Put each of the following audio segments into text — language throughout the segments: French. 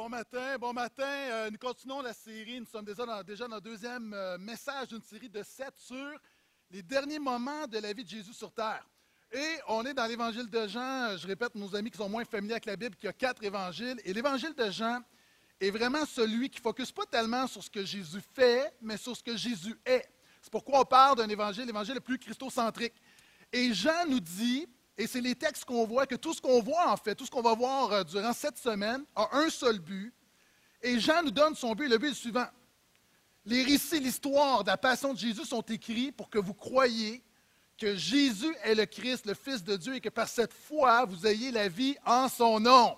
Bon matin, bon matin. Euh, nous continuons la série. Nous sommes déjà dans, déjà dans le deuxième euh, message d'une série de sept sur les derniers moments de la vie de Jésus sur terre. Et on est dans l'évangile de Jean. Je répète, nos amis qui sont moins familiers avec la Bible, qu'il y a quatre évangiles. Et l'évangile de Jean est vraiment celui qui ne focus pas tellement sur ce que Jésus fait, mais sur ce que Jésus est. C'est pourquoi on parle d'un évangile, l'évangile le plus christocentrique. Et Jean nous dit, et c'est les textes qu'on voit, que tout ce qu'on voit en fait, tout ce qu'on va voir euh, durant cette semaine a un seul but. Et Jean nous donne son but, le but est le suivant. Les récits, l'histoire de la passion de Jésus sont écrits pour que vous croyiez que Jésus est le Christ, le Fils de Dieu, et que par cette foi, vous ayez la vie en son nom.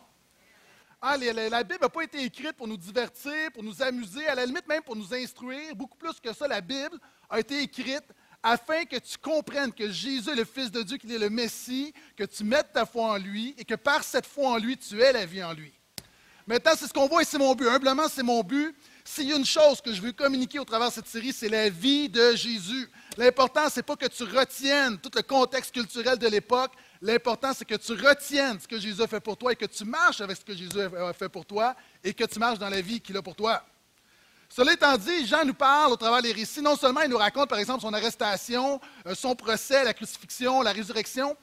Ah, la Bible n'a pas été écrite pour nous divertir, pour nous amuser, à la limite même pour nous instruire. Beaucoup plus que ça, la Bible a été écrite afin que tu comprennes que Jésus est le Fils de Dieu, qu'il est le Messie, que tu mettes ta foi en lui et que par cette foi en lui, tu aies la vie en lui. Maintenant, c'est ce qu'on voit et c'est mon but. Humblement, c'est mon but. S'il y a une chose que je veux communiquer au travers de cette série, c'est la vie de Jésus. L'important, ce n'est pas que tu retiennes tout le contexte culturel de l'époque. L'important, c'est que tu retiennes ce que Jésus a fait pour toi et que tu marches avec ce que Jésus a fait pour toi et que tu marches dans la vie qu'il a pour toi. Cela étant dit, Jean nous parle au travers des récits. Non seulement il nous raconte, par exemple, son arrestation, euh, son procès, la crucifixion, la résurrection.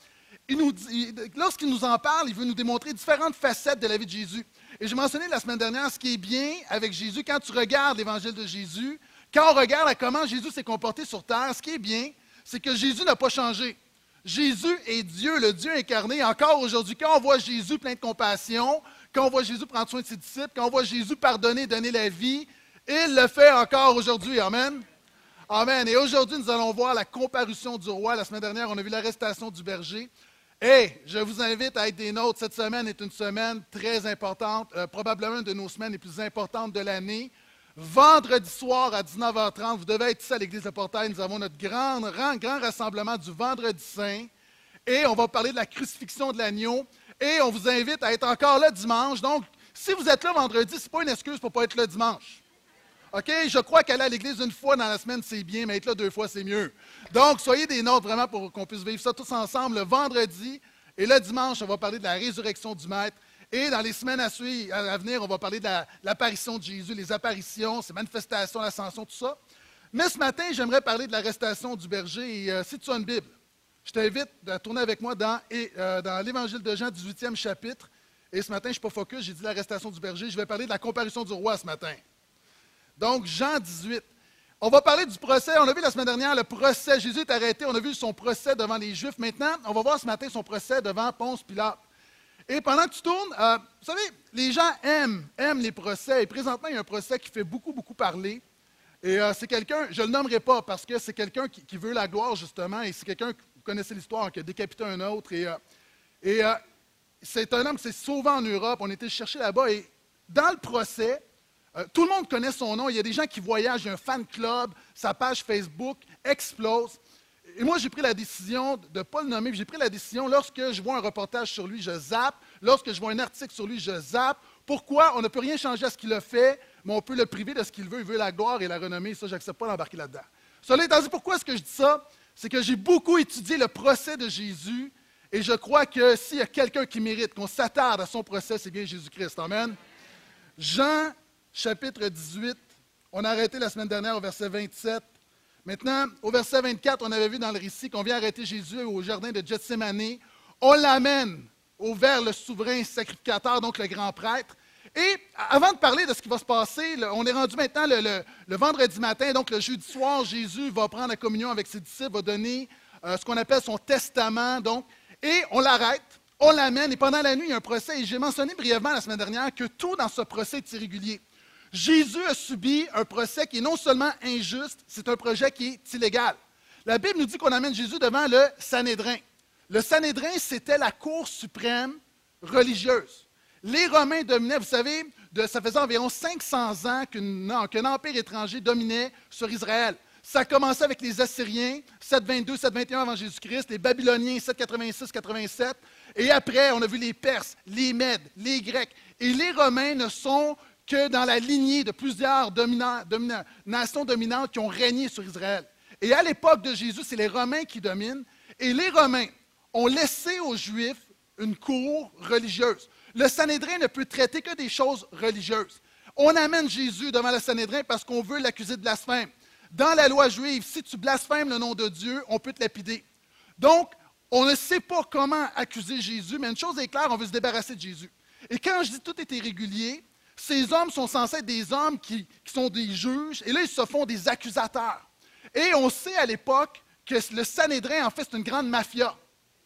lorsqu'il nous en parle, il veut nous démontrer différentes facettes de la vie de Jésus. Et je mentionnais la semaine dernière ce qui est bien avec Jésus, quand tu regardes l'évangile de Jésus, quand on regarde comment Jésus s'est comporté sur terre, ce qui est bien, c'est que Jésus n'a pas changé. Jésus est Dieu, le Dieu incarné. Encore aujourd'hui, quand on voit Jésus plein de compassion, quand on voit Jésus prendre soin de ses disciples, quand on voit Jésus pardonner, donner la vie, il le fait encore aujourd'hui. Amen. Amen. Et aujourd'hui, nous allons voir la comparution du roi. La semaine dernière, on a vu l'arrestation du berger. Et je vous invite à être des nôtres. Cette semaine est une semaine très importante, euh, probablement une de nos semaines les plus importantes de l'année. Vendredi soir à 19h30, vous devez être ici à l'Église de Portail. Nous avons notre grand, grand, grand rassemblement du Vendredi Saint. Et on va parler de la crucifixion de l'agneau. Et on vous invite à être encore là dimanche. Donc, si vous êtes là vendredi, ce n'est pas une excuse pour ne pas être là dimanche. OK? Je crois qu'aller à l'église une fois dans la semaine, c'est bien, mais être là deux fois, c'est mieux. Donc, soyez des nôtres vraiment pour qu'on puisse vivre ça tous ensemble le vendredi. Et le dimanche, on va parler de la résurrection du Maître. Et dans les semaines à, suivre, à venir, on va parler de l'apparition de Jésus, les apparitions, ses manifestations, l'ascension, tout ça. Mais ce matin, j'aimerais parler de l'arrestation du berger. Et euh, si tu as une Bible, je t'invite à tourner avec moi dans, euh, dans l'Évangile de Jean, 18e chapitre. Et ce matin, je ne suis pas focus, j'ai dit l'arrestation du berger. Je vais parler de la comparution du roi ce matin. Donc, Jean 18. On va parler du procès. On a vu la semaine dernière le procès. Jésus est arrêté. On a vu son procès devant les Juifs. Maintenant, on va voir ce matin son procès devant Ponce Pilate. Et pendant que tu tournes, euh, vous savez, les gens aiment, aiment les procès. Et présentement, il y a un procès qui fait beaucoup, beaucoup parler. Et euh, c'est quelqu'un, je ne le nommerai pas parce que c'est quelqu'un qui, veut la gloire, justement. Et c'est quelqu'un, vous connaissez l'histoire, qui a décapité un autre. Et, euh, c'est un homme qui s'est sauvé en Europe. On était chercher là-bas. Et dans le procès, euh, tout le monde connaît son nom. Il y a des gens qui voyagent, un fan club, sa page Facebook explose. Et moi, j'ai pris la décision de ne pas le nommer. J'ai pris la décision, lorsque je vois un reportage sur lui, je zappe. Lorsque je vois un article sur lui, je zappe. Pourquoi? On ne peut rien changer à ce qu'il a fait, mais on peut le priver de ce qu'il veut. Il veut la gloire et la renommée. Ça, je n'accepte pas d'embarquer là-dedans. Cela étant pourquoi est-ce que je dis ça? C'est que j'ai beaucoup étudié le procès de Jésus et je crois que s'il y a quelqu'un qui mérite qu'on s'attarde à son procès, c'est bien Jésus-Christ. Amen. Jean chapitre 18. On a arrêté la semaine dernière au verset 27. Maintenant, au verset 24, on avait vu dans le récit qu'on vient arrêter Jésus au jardin de Gethsemane. On l'amène vers le souverain sacrificateur, donc le grand prêtre. Et avant de parler de ce qui va se passer, on est rendu maintenant le, vendredi matin, donc le jeudi soir, Jésus va prendre la communion avec ses disciples, va donner euh, ce qu'on appelle son testament. Donc, et on l'arrête, on l'amène, et pendant la nuit, il y a un procès. Et j'ai mentionné brièvement la semaine dernière que tout dans ce procès est irrégulier. Jésus a subi un procès qui est non seulement injuste, c'est un projet qui est illégal. La Bible nous dit qu'on amène Jésus devant le Sanhédrin. Le Sanhédrin, c'était la cour suprême religieuse. Les Romains dominaient, vous savez, ça faisait environ 500 ans qu'un empire étranger dominait sur Israël. Ça a commencé avec les Assyriens, 722, 721 avant Jésus-Christ, les Babyloniens, 786, 87. Et après, on a vu les Perses, les Mèdes, les Grecs. Et les Romains ne sont que dans la lignée de plusieurs nations dominantes qui ont régné sur Israël. Et à l'époque de Jésus, c'est les Romains qui dominent. Et les Romains ont laissé aux Juifs une cour religieuse. le Sanhédrin ne peut traiter que des choses religieuses. On amène Jésus devant le Sanhédrin parce qu'on veut l'accuser de blasphème. Dans la loi juive, si tu blasphèmes le nom de Dieu, on peut te lapider. Donc, on ne sait pas comment accuser Jésus, mais une chose est claire, on veut se débarrasser de Jésus. Et quand je dis tout est irrégulier, ces hommes sont censés être des hommes qui, sont des juges, et là, ils se font des accusateurs. Et on sait à l'époque que le Sanhédrin, en fait, c'est une grande mafia.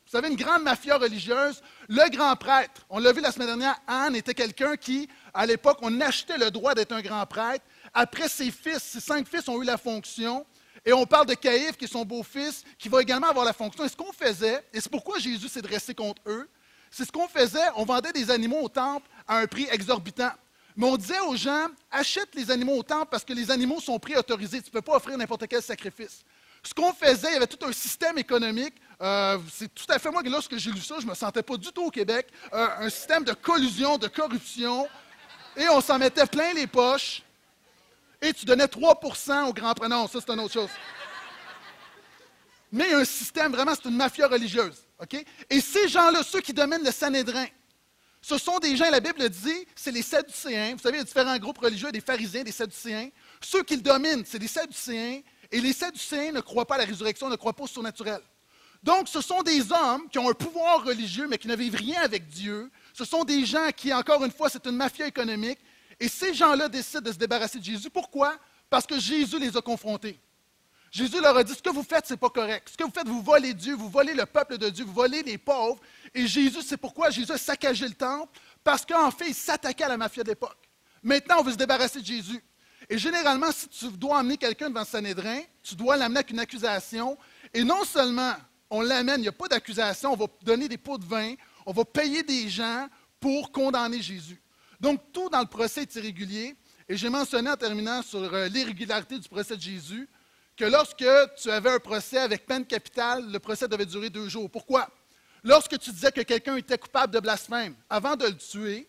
Vous savez, une grande mafia religieuse. Le grand prêtre, on l'a vu la semaine dernière, Anne était quelqu'un qui, à l'époque, on achetait le droit d'être un grand prêtre. Après, ses fils, ses cinq fils ont eu la fonction. Et on parle de Caïphe, qui est son beau-fils, qui va également avoir la fonction. Et ce qu'on faisait, et c'est pourquoi Jésus s'est dressé contre eux, c'est ce qu'on faisait, on vendait des animaux au temple à un prix exorbitant. Mais on disait aux gens, achète les animaux au temple parce que les animaux sont prix autorisés. Tu ne peux pas offrir n'importe quel sacrifice. Ce qu'on faisait, il y avait tout un système économique. Euh, c'est tout à fait moi, lorsque j'ai lu ça, je ne me sentais pas du tout au Québec. Euh, un système de collusion, de corruption. Et on s'en mettait plein les poches et tu donnais 3% au grand prénom. Ça, c'est une autre chose. Mais un système, vraiment, c'est une mafia religieuse. Et ces gens-là, ceux qui dominent le Sanhédrin, ce sont des gens, la Bible dit, c'est les Sadducéens. Vous savez, il y a différents groupes religieux, des pharisiens, des Sadducéens. Ceux qui le dominent, c'est des Sadducéens. Et les Sadducéens ne croient pas à la résurrection, ne croient pas au surnaturel. Donc, ce sont des hommes qui ont un pouvoir religieux, mais qui ne vivent rien avec Dieu. Ce sont des gens qui, encore une fois, c'est une mafia économique. Et ces gens-là décident de se débarrasser de Jésus. Pourquoi? Parce que Jésus les a confrontés. Jésus leur a dit, ce que vous faites, ce n'est pas correct. Ce que vous faites, vous volez Dieu, vous volez le peuple de Dieu, vous volez les pauvres. Et Jésus, c'est pourquoi Jésus a saccagé le temple, parce qu'en fait, il s'attaquait à la mafia d'époque. Maintenant, on veut se débarrasser de Jésus. Et généralement, si tu dois emmener quelqu'un devant Sanhédrin, tu dois l'amener avec une accusation. Et non seulement on l'amène, il n'y a pas d'accusation, on va donner des pots de vin, on va payer des gens pour condamner Jésus. Donc, tout dans le procès est irrégulier. Et j'ai mentionné en terminant sur euh, l'irrégularité du procès de Jésus que lorsque tu avais un procès avec peine capitale, le procès devait durer deux jours. Pourquoi? Lorsque tu disais que quelqu'un était coupable de blasphème, avant de le tuer,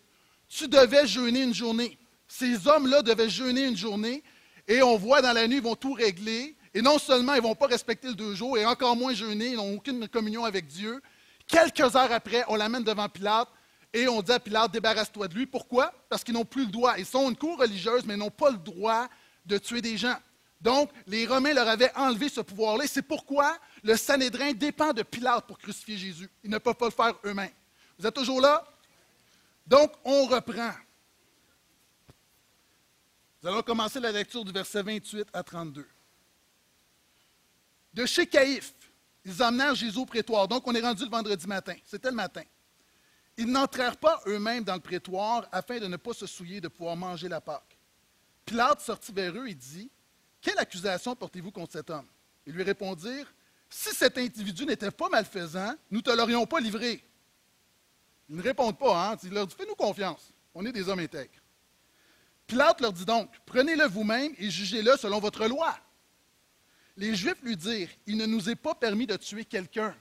tu devais jeûner une journée. Ces hommes-là devaient jeûner une journée et on voit dans la nuit, ils vont tout régler. Et non seulement ils ne vont pas respecter le deux jours, et encore moins jeûner, ils n'ont aucune communion avec Dieu. Quelques heures après, on l'amène devant Pilate et on dit à Pilate, débarrasse-toi de lui. Pourquoi? Parce qu'ils n'ont plus le droit. Ils sont une cour religieuse, mais ils n'ont pas le droit de tuer des gens. Donc, les Romains leur avaient enlevé ce pouvoir-là. C'est pourquoi le Sanhédrin dépend de Pilate pour crucifier Jésus. Ils ne peuvent pas le faire eux-mêmes. Vous êtes toujours là? Donc, on reprend. Nous allons commencer la lecture du verset 28 à 32. De chez Caïphe, ils emmenèrent Jésus au prétoire. Donc, on est rendu le vendredi matin. C'était le matin. Ils n'entrèrent pas eux-mêmes dans le prétoire afin de ne pas se souiller de pouvoir manger la Pâque. Pilate sortit vers eux et dit Quelle accusation portez-vous contre cet homme? Ils lui répondirent Si cet individu n'était pas malfaisant, nous ne te l'aurions pas livré. Ils ne répondent pas, hein? Il leur dit Fais-nous confiance, on est des hommes intègres. Pilate leur dit donc Prenez-le vous-même et jugez-le selon votre loi. Les Juifs lui dirent Il ne nous est pas permis de tuer quelqu'un.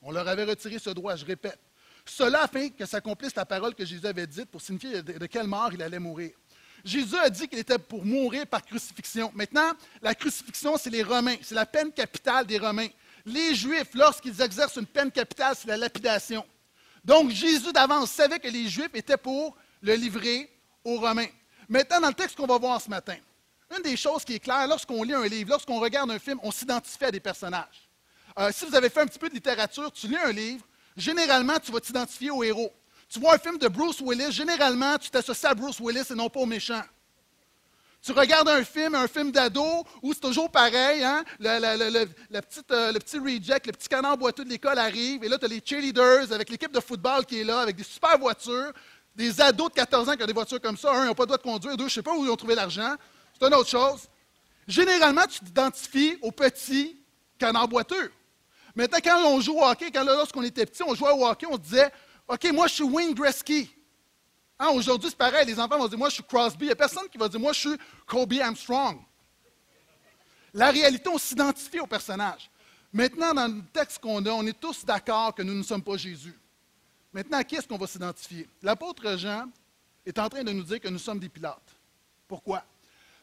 On leur avait retiré ce droit, je répète. Cela afin que s'accomplisse la parole que Jésus avait dite pour signifier de, quelle mort il allait mourir. Jésus a dit qu'il était pour mourir par crucifixion. Maintenant, la crucifixion, c'est les Romains. C'est la peine capitale des Romains. Les Juifs, lorsqu'ils exercent une peine capitale, c'est la lapidation. Donc, Jésus d'avance savait que les Juifs étaient pour le livrer aux Romains. Maintenant, dans le texte qu'on va voir ce matin, une des choses qui est claire, lorsqu'on lit un livre, lorsqu'on regarde un film, on s'identifie à des personnages. Euh, si vous avez fait un petit peu de littérature, tu lis un livre, généralement, tu vas t'identifier au héros. Tu vois un film de Bruce Willis, généralement, tu t'associes à Bruce Willis et non pas au méchant. Tu regardes un film, un film d'ado, où c'est toujours pareil, hein? le, petite, euh, le, petit reject, le petit canard boiteux de l'école arrive, et là, tu as les cheerleaders avec l'équipe de football qui est là, avec des super voitures, des ados de 14 ans qui ont des voitures comme ça. Un, ils n'ont pas le droit de conduire, deux, je ne sais pas où ils ont trouvé l'argent. C'est une autre chose. Généralement, tu t'identifies au petit canard boiteux. Maintenant, quand on joue au hockey, quand lorsqu'on était petit, on jouait au hockey, on se disait OK, moi, je suis Wayne Gretzky. Hein, Aujourd'hui, c'est pareil. Les enfants vont dire Moi, je suis Crosby. Il n'y a personne qui va dire Moi, je suis Kobe Armstrong. La réalité, on s'identifie au personnage. Maintenant, dans le texte qu'on a, on est tous d'accord que nous ne sommes pas Jésus. Maintenant, à qui est-ce qu'on va s'identifier? L'apôtre Jean est en train de nous dire que nous sommes des Pilates. Pourquoi?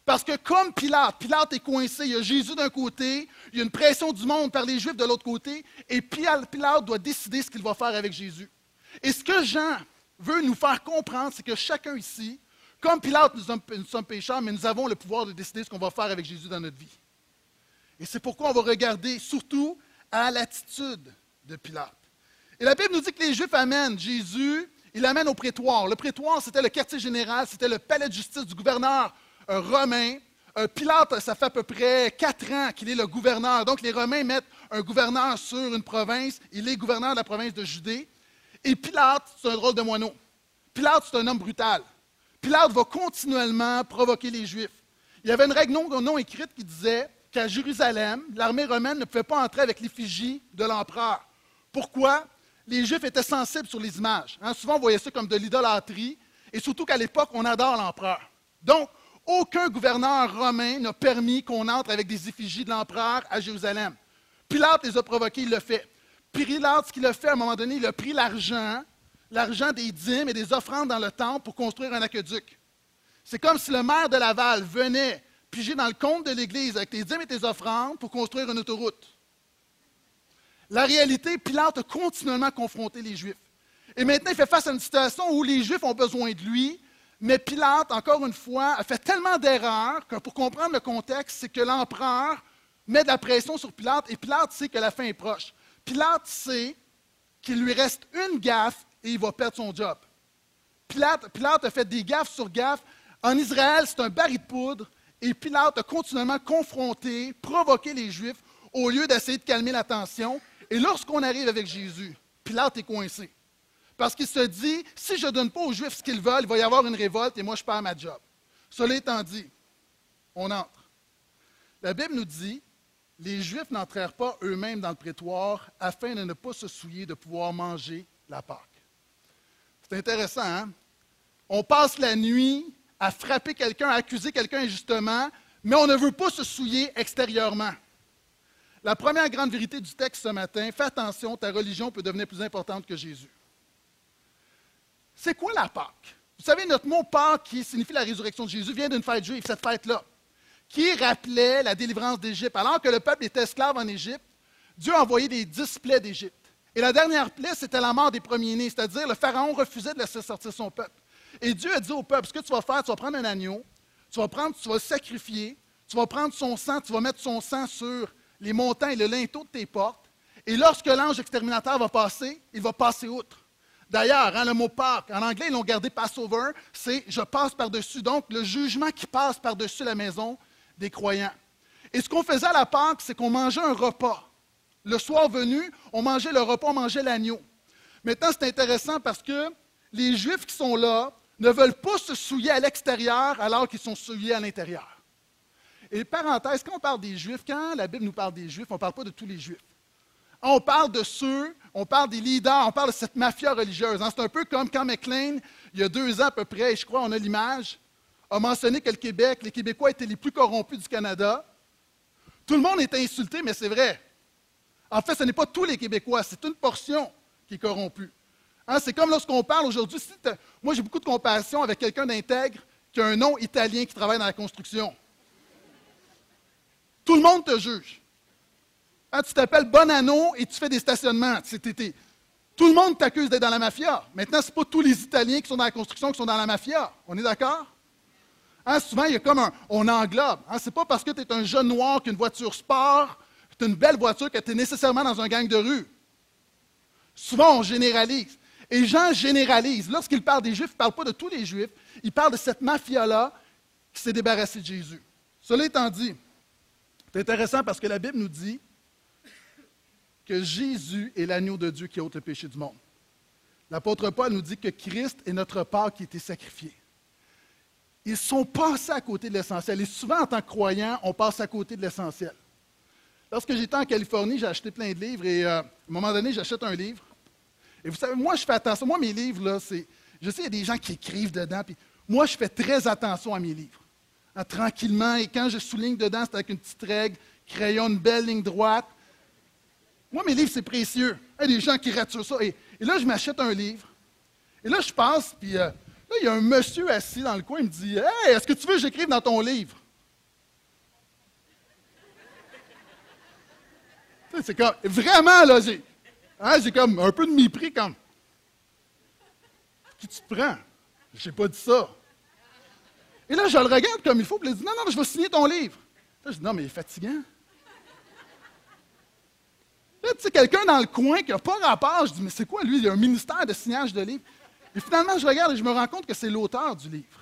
Parce que comme Pilate, Pilate est coincé, il y a Jésus d'un côté, il y a une pression du monde par les Juifs de l'autre côté, et Pilate doit décider ce qu'il va faire avec Jésus. Et ce que Jean veut nous faire comprendre, c'est que chacun ici, comme Pilate, nous sommes, pécheurs, mais nous avons le pouvoir de décider ce qu'on va faire avec Jésus dans notre vie. Et c'est pourquoi on va regarder surtout à l'attitude de Pilate. Et la Bible nous dit que les Juifs amènent Jésus, ils l'amènent au prétoire. Le prétoire, c'était le quartier général, c'était le palais de justice du gouverneur euh, romain. Euh, Pilate, ça fait à peu près quatre ans qu'il est le gouverneur. Donc, les Romains mettent un gouverneur sur une province. Il est gouverneur de la province de Judée. Et Pilate, c'est un drôle de moineau. Pilate, c'est un homme brutal. Pilate va continuellement provoquer les Juifs. Il y avait une règle non, non écrite qui disait qu'à Jérusalem, l'armée romaine ne pouvait pas entrer avec l'effigie de l'empereur. Pourquoi? Les Juifs étaient sensibles sur les images. Hein, souvent, on voyait ça comme de l'idolâtrie, et surtout qu'à l'époque, on adore l'empereur. Donc, aucun gouverneur romain n'a permis qu'on entre avec des effigies de l'empereur à Jérusalem. Pilate les a provoqués, il le fait. Pilate, ce qu'il a fait, à un moment donné, il a pris l'argent, l'argent des dîmes et des offrandes dans le temple pour construire un aqueduc. C'est comme si le maire de Laval venait piger dans le compte de l'Église avec tes dîmes et tes offrandes pour construire une autoroute. La réalité, Pilate a continuellement confronté les Juifs. Et maintenant, il fait face à une situation où les Juifs ont besoin de lui, mais Pilate, encore une fois, a fait tellement d'erreurs que pour comprendre le contexte, c'est que l'empereur met de la pression sur Pilate et Pilate sait que la fin est proche. Pilate sait qu'il lui reste une gaffe et il va perdre son job. Pilate, a fait des gaffes sur gaffes. En Israël, c'est un baril de poudre et Pilate a continuellement confronté, provoqué les Juifs au lieu d'essayer de calmer la tension. Et lorsqu'on arrive avec Jésus, Pilate est coincé. Parce qu'il se dit, si je ne donne pas aux Juifs ce qu'ils veulent, il va y avoir une révolte et moi je perds ma job. Cela étant dit, on entre. La Bible nous dit, les Juifs n'entrèrent pas eux-mêmes dans le prétoire afin de ne pas se souiller de pouvoir manger la Pâque. C'est intéressant, hein? On passe la nuit à frapper quelqu'un, à accuser quelqu'un injustement, mais on ne veut pas se souiller extérieurement. La première grande vérité du texte ce matin, fais attention, ta religion peut devenir plus importante que Jésus. C'est quoi la Pâque? Vous savez, notre mot Pâque, qui signifie la résurrection de Jésus, vient d'une fête juive, cette fête-là, qui rappelait la délivrance d'Égypte. Alors que le peuple était esclave en Égypte, Dieu a envoyé des dix plaies d'Égypte. Et la dernière plaie, c'était la mort des premiers-nés, c'est-à-dire le Pharaon refusait de laisser sortir son peuple. Et Dieu a dit au peuple, ce que tu vas faire, tu vas prendre un agneau, tu vas prendre, tu vas sacrifier, tu vas prendre son sang, tu vas mettre son sang sur les montagnes et le linteau de tes portes. Et lorsque l'ange exterminateur va passer, il va passer outre. D'ailleurs, hein, le mot Pâques, en anglais, ils l'ont gardé Passover, c'est je passe par-dessus. Donc, le jugement qui passe par-dessus la maison des croyants. Et ce qu'on faisait à la Pâque, c'est qu'on mangeait un repas. Le soir venu, on mangeait le repas, on mangeait l'agneau. Maintenant, c'est intéressant parce que les Juifs qui sont là ne veulent pas se souiller à l'extérieur alors qu'ils sont souillés à l'intérieur. Et parenthèse, quand on parle des Juifs, quand la Bible nous parle des Juifs, on ne parle pas de tous les Juifs. On parle de ceux, on parle des leaders, on parle de cette mafia religieuse. Hein. C'est un peu comme quand McLean, il y a deux ans à peu près, je crois on a l'image, a mentionné que le Québec, les Québécois étaient les plus corrompus du Canada. Tout le monde est insulté, mais c'est vrai. En fait, ce n'est pas tous les Québécois, c'est une portion qui est corrompue. Hein, c'est comme lorsqu'on parle aujourd'hui, moi j'ai beaucoup de compassion avec quelqu'un d'intègre qui a un nom italien qui travaille dans la construction. Tout le monde te juge. Hein, tu t'appelles Bonanno et tu fais des stationnements. Tout le monde t'accuse d'être dans la mafia. Maintenant, ce n'est pas tous les Italiens qui sont dans la construction qui sont dans la mafia. On est d'accord? Hein, souvent, il y a comme un. On englobe. Hein, ce n'est pas parce que tu es un jeune noir qu'une voiture sport, tu une belle voiture, que tu es nécessairement dans un gang de rue. Souvent, on généralise. Et Jean généralise. Lorsqu'il parle des Juifs, il ne parle pas de tous les Juifs. Il parle de cette mafia-là qui s'est débarrassée de Jésus. Cela étant dit, c'est intéressant parce que la Bible nous dit que Jésus est l'agneau de Dieu qui ôte le péché du monde. L'apôtre Paul nous dit que Christ est notre part qui a été sacrifié. Ils sont passés à côté de l'essentiel. Et souvent, en tant que croyants, on passe à côté de l'essentiel. Lorsque j'étais en Californie, j'ai acheté plein de livres et euh, à un moment donné, j'achète un livre et vous savez, moi, je fais attention. Moi, mes livres, là, c'est. Je sais, il y a des gens qui écrivent dedans. Puis moi, je fais très attention à mes livres. Hein, tranquillement. Et quand je souligne dedans, c'est avec une petite règle, crayon, une belle ligne droite. Moi, mes livres, c'est précieux. Il y a des gens qui sur ça. Et, là, je m'achète un livre. Et là, je passe, puis euh, là, il y a un monsieur assis dans le coin. Il me dit Hey, est-ce que tu veux que j'écrive dans ton livre C'est comme, vraiment, là, j'ai, Hein, j'ai comme un peu de mépris, comme. Qui tu prends? J'ai pas dit ça. Et là, je le regarde comme il faut, puis il dit Non, non, je vais signer ton livre. Je dis Non, mais il est fatigant. Là, tu sais, quelqu'un dans le coin qui n'a pas rapport, je dis Mais c'est quoi, lui? Il a un ministère de signage de livres. Et finalement, je regarde et je me rends compte que c'est l'auteur du livre.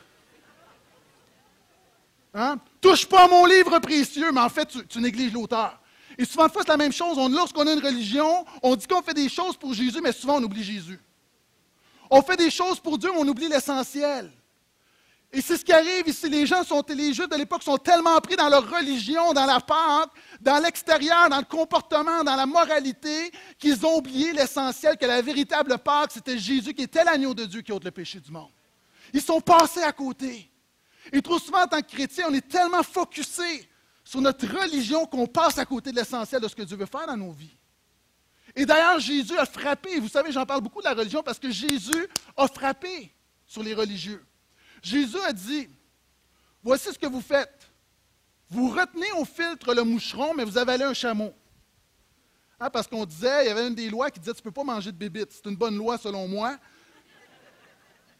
Hein? Touche pas mon livre précieux, mais en fait, tu, négliges l'auteur. Et souvent, c'est la même chose. Lorsqu'on a une religion, on dit qu'on fait des choses pour Jésus, mais souvent, on oublie Jésus. On fait des choses pour Dieu, mais on oublie l'essentiel. Et c'est ce qui arrive ici. Les gens sont, les Juifs de l'époque sont tellement pris dans leur religion, dans la pente, dans l'extérieur, dans le comportement, dans la moralité, qu'ils ont oublié l'essentiel, que la véritable Pâque, c'était Jésus qui était l'agneau de Dieu qui ôte le péché du monde. Ils sont passés à côté. Et trop souvent, en tant que chrétien, on est tellement focusé sur notre religion qu'on passe à côté de l'essentiel de ce que Dieu veut faire dans nos vies. Et d'ailleurs, Jésus a frappé. Vous savez, j'en parle beaucoup de la religion parce que Jésus a frappé sur les religieux. Jésus a dit, voici ce que vous faites. Vous retenez au filtre le moucheron, mais vous avalez un chameau. Hein, parce qu'on disait, il y avait une des lois qui disait, tu ne peux pas manger de bébites. C'est une bonne loi selon moi.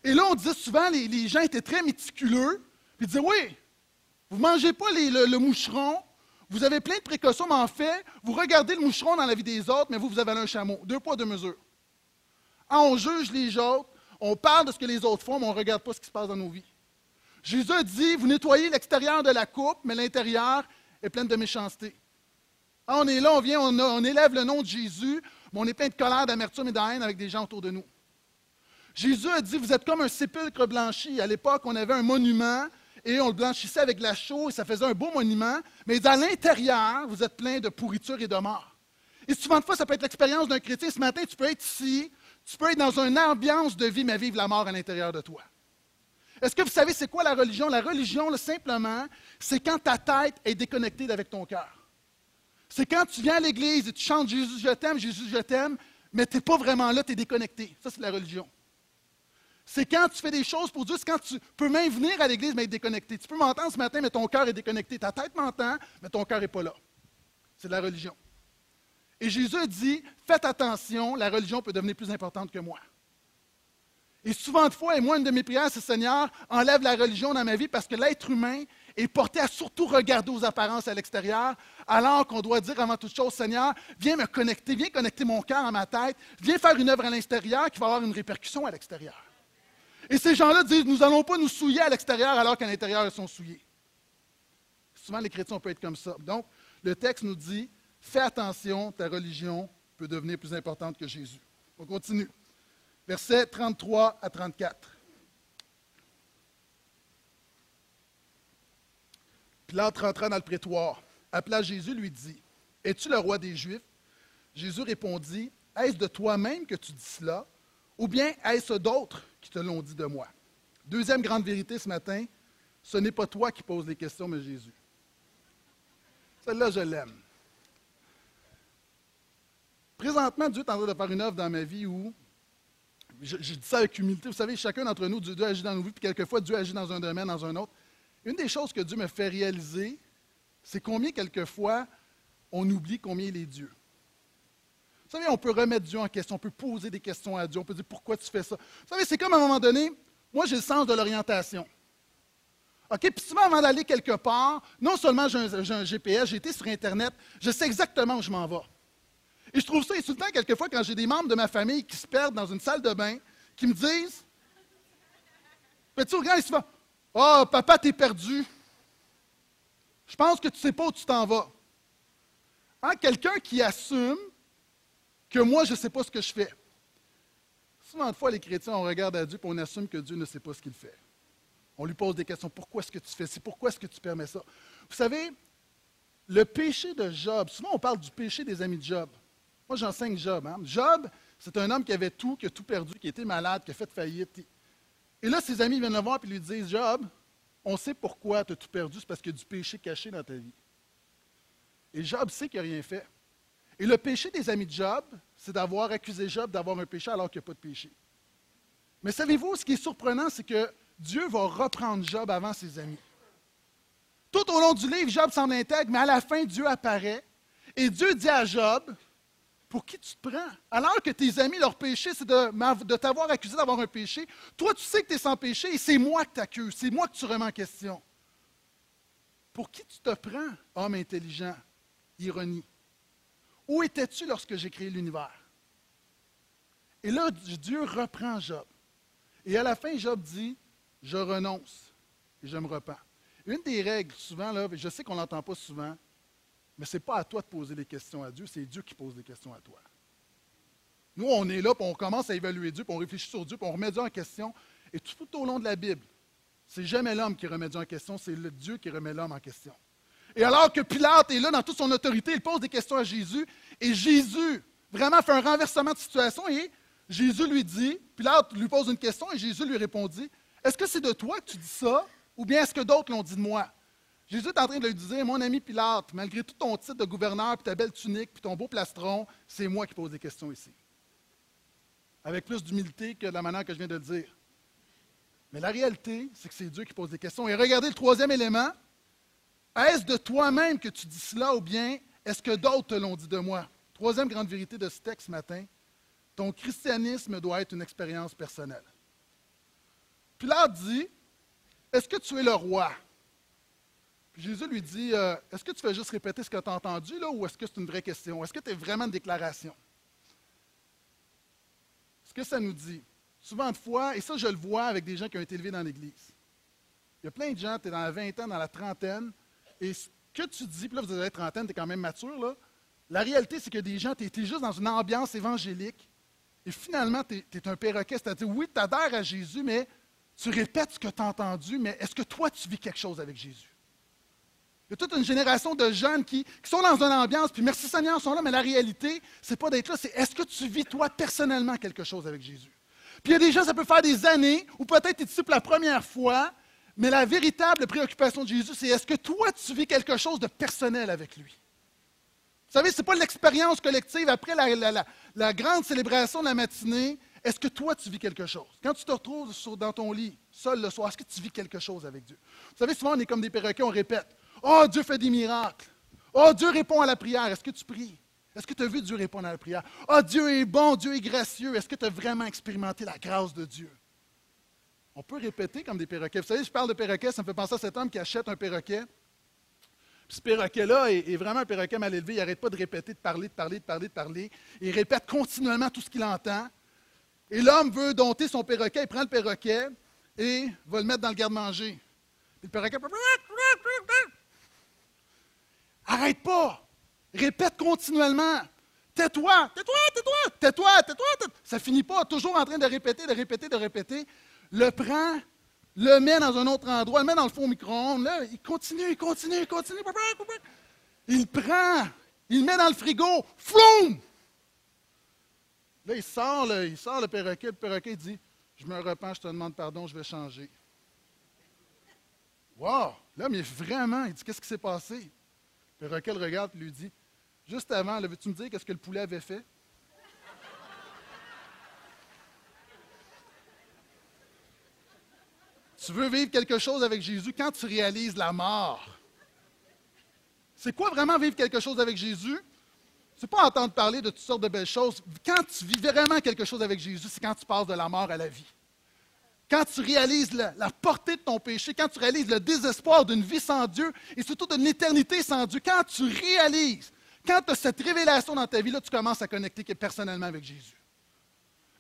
Et là, on disait souvent, les, gens étaient très méticuleux, ils disaient, oui, vous ne mangez pas le, moucheron, vous avez plein de précautions, mais en fait, vous regardez le moucheron dans la vie des autres, mais vous, vous avalez un chameau. Deux poids, deux mesures. Ah, on juge les autres, on parle de ce que les autres font, mais on ne regarde pas ce qui se passe dans nos vies. Jésus a dit, vous nettoyez l'extérieur de la coupe, mais l'intérieur est plein de méchanceté. Ah, on est là, on vient, on, élève le nom de Jésus, mais on est plein de colère, d'amertume et de haine avec des gens autour de nous. Jésus a dit, vous êtes comme un sépulcre blanchi. À l'époque, on avait un monument et on le blanchissait avec la chaux et ça faisait un beau monument, mais à l'intérieur, vous êtes plein de pourriture et de mort. Et souvent de fois, ça peut être l'expérience d'un chrétien. Ce matin, tu peux être ici, tu peux être dans une ambiance de vie, mais vivre la mort à l'intérieur de toi. Est-ce que vous savez c'est quoi la religion? La religion, simplement, c'est quand ta tête est déconnectée avec ton cœur. C'est quand tu viens à l'église et tu chantes Jésus, je t'aime, Jésus, je t'aime, mais tu n'es pas vraiment là, tu es déconnecté. Ça, c'est la religion. C'est quand tu fais des choses pour Dieu, c'est quand tu peux même venir à l'église, mais être déconnecté. Tu peux m'entendre ce matin, mais ton cœur est déconnecté. Ta tête m'entend, mais ton cœur n'est pas là. C'est de la religion. Et Jésus dit, faites attention, la religion peut devenir plus importante que moi. Et souvent de fois, et moi, une de mes prières, c'est Seigneur, enlève la religion dans ma vie parce que l'être humain est porté à surtout regarder aux apparences à l'extérieur, alors qu'on doit dire avant toute chose, Seigneur, viens me connecter, viens connecter mon cœur à ma tête, viens faire une œuvre à l'extérieur qui va avoir une répercussion à l'extérieur. Et ces gens-là disent, nous n'allons pas nous souiller à l'extérieur alors qu'à l'intérieur, ils sont souillés. Souvent, les chrétiens peuvent être comme ça. Donc, le texte nous dit, Fais attention, ta religion peut devenir plus importante que Jésus. On continue. Versets 33 à 34. Pilate rentra dans le prétoire, appela Jésus, lui dit Es-tu le roi des Juifs Jésus répondit Est-ce de toi-même que tu dis cela Ou bien est-ce d'autres qui te l'ont dit de moi Deuxième grande vérité ce matin ce n'est pas toi qui poses les questions, mais Jésus. Celle-là, je l'aime. Présentement, Dieu est en train de faire une œuvre dans ma vie où, je, dis ça avec humilité, vous savez, chacun d'entre nous, Dieu, agit dans nos vies, puis quelquesavais, Dieu agit dans un domaine, dans un autre. Une des choses que Dieu me fait réaliser, c'est combien quelquefois on oublie combien il est Dieu. Vous savez, on peut remettre Dieu en question, on peut poser des questions à Dieu, on peut dire pourquoi tu fais ça? Vous savez, c'est comme à un moment donné, moi j'ai le sens de l'orientation. OK, puis souvent avant d'aller quelque part, non seulement j'ai un, GPS, j'ai été sur Internet, je sais exactement où je m'en vais. Et je trouve ça insultant quelquefois quand j'ai des membres de ma famille qui se perdent dans une salle de bain, qui me disent Petit regarde, il Oh, papa, t'es perdu. Je pense que tu ne sais pas où tu t'en vas. Hein, quelqu'un qui assume que moi, je ne sais pas ce que je fais. Souvent de fois, les chrétiens, on regarde à Dieu et on assume que Dieu ne sait pas ce qu'il fait. On lui pose des questions. Pourquoi est-ce que tu fais ça? Pourquoi est-ce que tu permets ça? Vous savez, le péché de Job, souvent on parle du péché des amis de Job. Moi, j'enseigne Job. Hein. Job, c'est un homme qui avait tout, qui a tout perdu, qui était malade, qui a fait faillite. Et là, ses amis viennent le voir et lui disent Job, on sait pourquoi tu as tout perdu, c'est parce qu'il y a du péché caché dans ta vie. Et Job sait qu'il n'a rien fait. Et le péché des amis de Job, c'est d'avoir accusé Job d'avoir un péché alors qu'il n'y a pas de péché. Mais savez-vous, ce qui est surprenant, c'est que Dieu va reprendre Job avant ses amis. Tout au long du livre, Job semble intègre, mais à la fin, Dieu apparaît et Dieu dit à Job Pour qui tu te prends? Alors que tes amis, leur péché, c'est de, t'avoir accusé d'avoir un péché. Toi, tu sais que tu es sans péché et c'est moi que tu accuses. C'est moi que tu remets en question. Pour qui tu te prends, homme intelligent? Ironie? Où étais-tu lorsque j'ai créé l'univers? Et là, Dieu reprend Job. Et à la fin, Job dit, je renonce et je me repens. Une des règles, souvent, là, je sais qu'on ne pas souvent, mais ce n'est pas à toi de poser les questions à Dieu, c'est Dieu qui pose les questions à toi. Nous, on est là, puis on commence à évaluer Dieu, puis on réfléchit sur Dieu, puis on remet Dieu en question. Et tout au long de la Bible, c'est jamais l'homme qui remet Dieu en question, c'est le Dieu qui remet l'homme en question. Et alors que Pilate est là dans toute son autorité, il pose des questions à Jésus, et Jésus vraiment fait un renversement de situation, et Jésus lui dit, Pilate lui pose une question, et Jésus lui répondit, est-ce que c'est de toi que tu dis ça, ou bien est-ce que d'autres l'ont dit de moi? Jésus est en train de lui dire, mon ami Pilate, malgré tout ton titre de gouverneur, puis ta belle tunique, puis ton beau plastron, c'est moi qui pose des questions ici. Avec plus d'humilité que la manière que je viens de le dire. Mais la réalité, c'est que c'est Dieu qui pose des questions. Et regardez le troisième élément. Est-ce de toi-même que tu dis cela ou bien est-ce que d'autres te l'ont dit de moi? Troisième grande vérité de ce texte ce matin. Ton christianisme doit être une expérience personnelle. Pilate dit Est-ce que tu es le roi? Jésus lui dit euh, Est-ce que tu fais juste répéter ce que tu as entendu là, ou est-ce que c'est une vraie question? Est-ce que tu es vraiment une déclaration? Ce que ça nous dit, souvent de fois, et ça je le vois avec des gens qui ont été élevés dans l'Église. Il y a plein de gens, tu es dans la vingtaine, dans la trentaine, et ce que tu dis, puis là vous dans la trentaine, tu es quand même mature, là. La réalité, c'est que des gens, tu étais juste dans une ambiance évangélique, et finalement, tu es, un perroquet, c'est-à-dire, oui, tu adhères à Jésus, mais tu répètes ce que tu as entendu, mais est-ce que toi, tu vis quelque chose avec Jésus? Il y a toute une génération de jeunes qui, sont dans une ambiance, puis merci Seigneur, ils sont là, mais la réalité, c'est pas d'être là, c'est est-ce que tu vis toi personnellement quelque chose avec Jésus? Puis il y a des gens, ça peut faire des années, ou peut-être tu es pour la première fois, mais la véritable préoccupation de Jésus, c'est est-ce que toi, tu vis quelque chose de personnel avec lui? Vous savez, ce n'est pas l'expérience collective après la, grande célébration de la matinée. Est-ce que toi, tu vis quelque chose? Quand tu te retrouves dans ton lit, seul le soir, est-ce que tu vis quelque chose avec Dieu? Vous savez, souvent, on est comme des perroquets, on répète Oh, Dieu fait des miracles. Oh, Dieu répond à la prière. Est-ce que tu pries? Est-ce que tu as vu Dieu répondre à la prière? Oh, Dieu est bon, Dieu est gracieux. Est-ce que tu as vraiment expérimenté la grâce de Dieu? On peut répéter comme des perroquets. Vous savez, je parle de perroquets, ça me fait penser à cet homme qui achète un perroquet ce perroquet-là est, vraiment un perroquet mal élevé. Il n'arrête pas de répéter, de parler, de parler, de parler, de parler. Il répète continuellement tout ce qu'il entend. Et l'homme veut dompter son perroquet. Il prend le perroquet et va le mettre dans le garde-manger. Le perroquet. Arrête pas! Répète continuellement. Tais-toi, tais-toi, tais-toi, tais-toi, tais-toi. Ça finit pas, toujours en train de répéter, de répéter, de répéter. Le prend, le met dans un autre endroit, le met dans le fond micro-ondes. Là, il continue, il continue, il continue. Il prend, il met dans le frigo. Floum! Là, il sort, le, il sort le perroquet. Le perroquet dit Je me repens, je te demande pardon, je vais changer. Wow! Là, mais vraiment, il dit Qu'est-ce qui s'est passé? Le le regarde et lui dit Juste avant, veux-tu me dire qu'est-ce que le poulet avait fait? Tu veux vivre quelque chose avec Jésus quand tu réalises la mort. C'est quoi vraiment vivre quelque chose avec Jésus? C'est pas entendre parler de toutes sortes de belles choses. Quand tu vis vraiment quelque chose avec Jésus, c'est quand tu passes de la mort à la vie. Quand tu réalises la, portée de ton péché, quand tu réalises le désespoir d'une vie sans Dieu et surtout d'une éternité sans Dieu, quand tu réalises, quand tu as cette révélation dans ta vie, là, tu commences à connecter personnellement avec Jésus.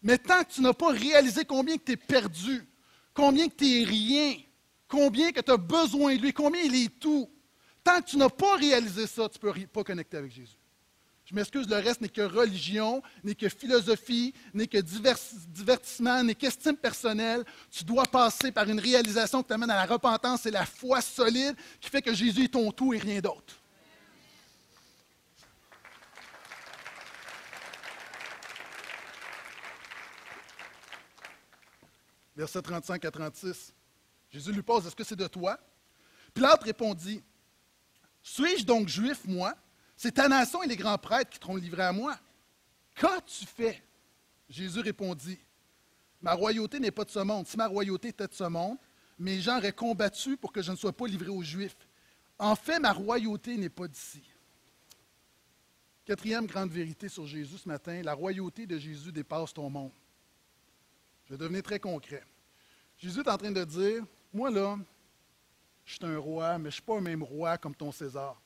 Mais tant que tu n'as pas réalisé combien tu es perdu, combien que tu es rien, combien que tu as besoin de lui, combien il est tout. Tant que tu n'as pas réalisé ça, tu ne peux pas connecter avec Jésus. Je m'excuse, le reste n'est que religion, n'est que philosophie, n'est que divertissement, n'est qu'estime personnelle. Tu dois passer par une réalisation qui t'amène à la repentance et la foi solide qui fait que Jésus est ton tout et rien d'autre. versets 35 à 36. Jésus lui pose, est-ce que c'est de toi? Pilate répondit, suis-je donc juif, moi? C'est ta nation et les grands prêtres qui t'ont livré à moi. Qu'as-tu fait? Jésus répondit, ma royauté n'est pas de ce monde. Si ma royauté était de ce monde, mes gens auraient combattu pour que je ne sois pas livré aux Juifs. En fait, ma royauté n'est pas d'ici. Quatrième grande vérité sur Jésus ce matin, la royauté de Jésus dépasse ton monde. Je vais devenir très concret. Jésus est en train de dire, moi là, je suis un roi, mais je ne suis pas un même roi comme ton César.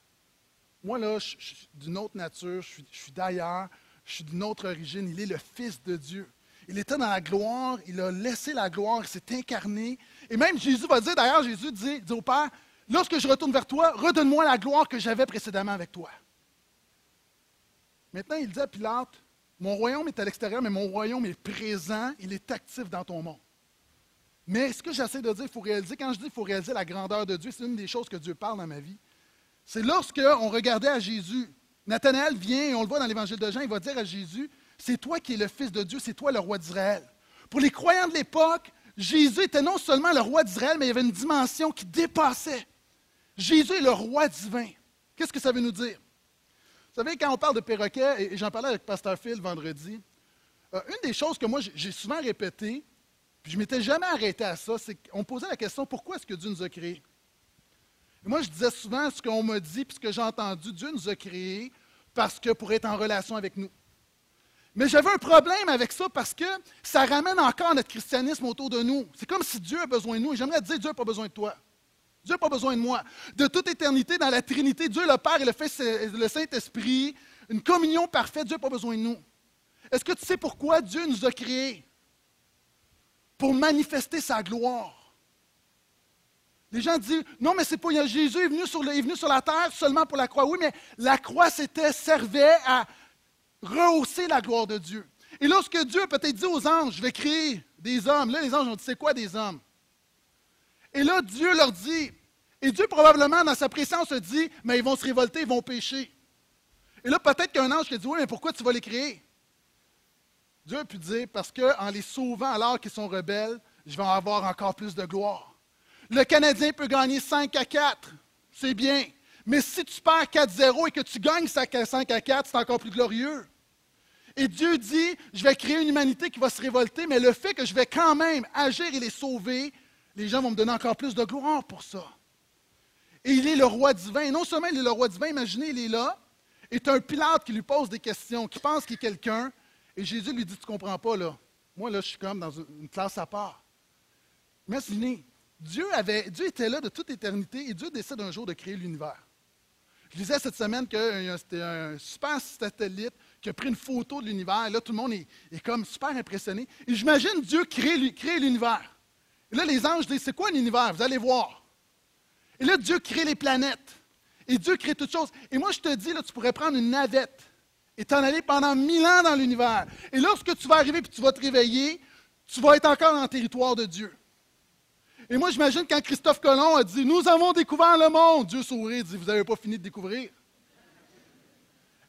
Moi là, je, suis d'une autre nature, je suis, d'ailleurs, je suis d'une autre origine. Il est le Fils de Dieu. Il était dans la gloire, il a laissé la gloire, il s'est incarné. Et même Jésus va dire, d'ailleurs, Jésus dit, dit au Père, lorsque je retourne vers toi, redonne-moi la gloire que j'avais précédemment avec toi. Maintenant, il dit à Pilate, mon royaume est à l'extérieur, mais mon royaume est présent, il est actif dans ton monde. Mais ce que j'essaie de dire, il faut réaliser, quand je dis qu'il faut réaliser la grandeur de Dieu, c'est une des choses que Dieu parle dans ma vie. C'est lorsqu'on regardait à Jésus, Nathanaël vient, et on le voit dans l'évangile de Jean, il va dire à Jésus, c'est toi qui es le Fils de Dieu, c'est toi le roi d'Israël. Pour les croyants de l'époque, Jésus était non seulement le roi d'Israël, mais il y avait une dimension qui dépassait. Jésus est le roi divin. Qu'est-ce que ça veut nous dire? Vous savez, quand on parle de perroquet, et j'en parlais avec Pasteur Phil vendredi, euh, une des choses que moi j'ai souvent répétées, puis je ne m'étais jamais arrêté à ça, c'est qu'on posait la question pourquoi est-ce que Dieu nous a créés? Et moi, je disais souvent ce qu'on m'a dit, puis ce que j'ai entendu, Dieu nous a créés parce que pour être en relation avec nous. Mais j'avais un problème avec ça parce que ça ramène encore notre christianisme autour de nous. C'est comme si Dieu a besoin de nous. Et j'aimerais dire, Dieu n'a pas besoin de toi. Dieu n'a pas besoin de moi. De toute éternité, dans la Trinité, Dieu le Père et le Fils le Saint-Esprit, une communion parfaite, Dieu n'a pas besoin de nous. Est-ce que tu sais pourquoi Dieu nous a créés? Pour manifester sa gloire. Les gens disent, non, mais c'est pas Jésus est venu, sur est venu sur la terre seulement pour la croix. Oui, mais la croix, c'était, servait à rehausser la gloire de Dieu. Et lorsque Dieu peut-être dit aux anges, je vais créer des hommes, là, les anges ont dit, c'est quoi des hommes? Et là, Dieu leur dit, et Dieu probablement dans sa présence se dit, mais ils vont se révolter, ils vont pécher. Et là, peut-être qu'un ange qui dit, oui, mais pourquoi tu vas les créer? Dieu a pu dire, parce qu'en les sauvant alors qu'ils sont rebelles, je vais avoir encore plus de gloire. Le Canadien peut gagner 5 à 4, c'est bien. Mais si tu perds 4-0 et que tu gagnes 5 à 4, c'est encore plus glorieux. Et Dieu dit, je vais créer une humanité qui va se révolter, mais le fait que je vais quand même agir et les sauver, les gens vont me donner encore plus de gloire pour ça. Et il est le roi divin. Non seulement il est le roi divin, imaginez, il est là, et tu un Pilate qui lui pose des questions, qui pense qu'il est quelqu'un, et Jésus lui dit, tu ne comprends pas, là. Moi, là, je suis comme dans une classe à part. Imaginez, Dieu, avait, Dieu était là de toute éternité, et Dieu décide un jour de créer l'univers. Je disais cette semaine que c'était un super satellite qui a pris une photo de l'univers. Là, tout le monde est, comme super impressionné. Et j'imagine Dieu créer, l'univers. Et là, les anges disent, c'est quoi l'univers? Vous allez voir. Et là, Dieu crée les planètes. Et Dieu crée toutes choses. Et moi, je te dis, tu pourrais prendre une navette et t'en aller pendant mille ans dans l'univers. Et lorsque tu vas arriver et tu vas te réveiller, tu vas être encore dans le territoire de Dieu. Et moi, j'imagine quand Christophe Colomb a dit Nous avons découvert le monde, Dieu sourit et dit Vous n'avez pas fini de découvrir.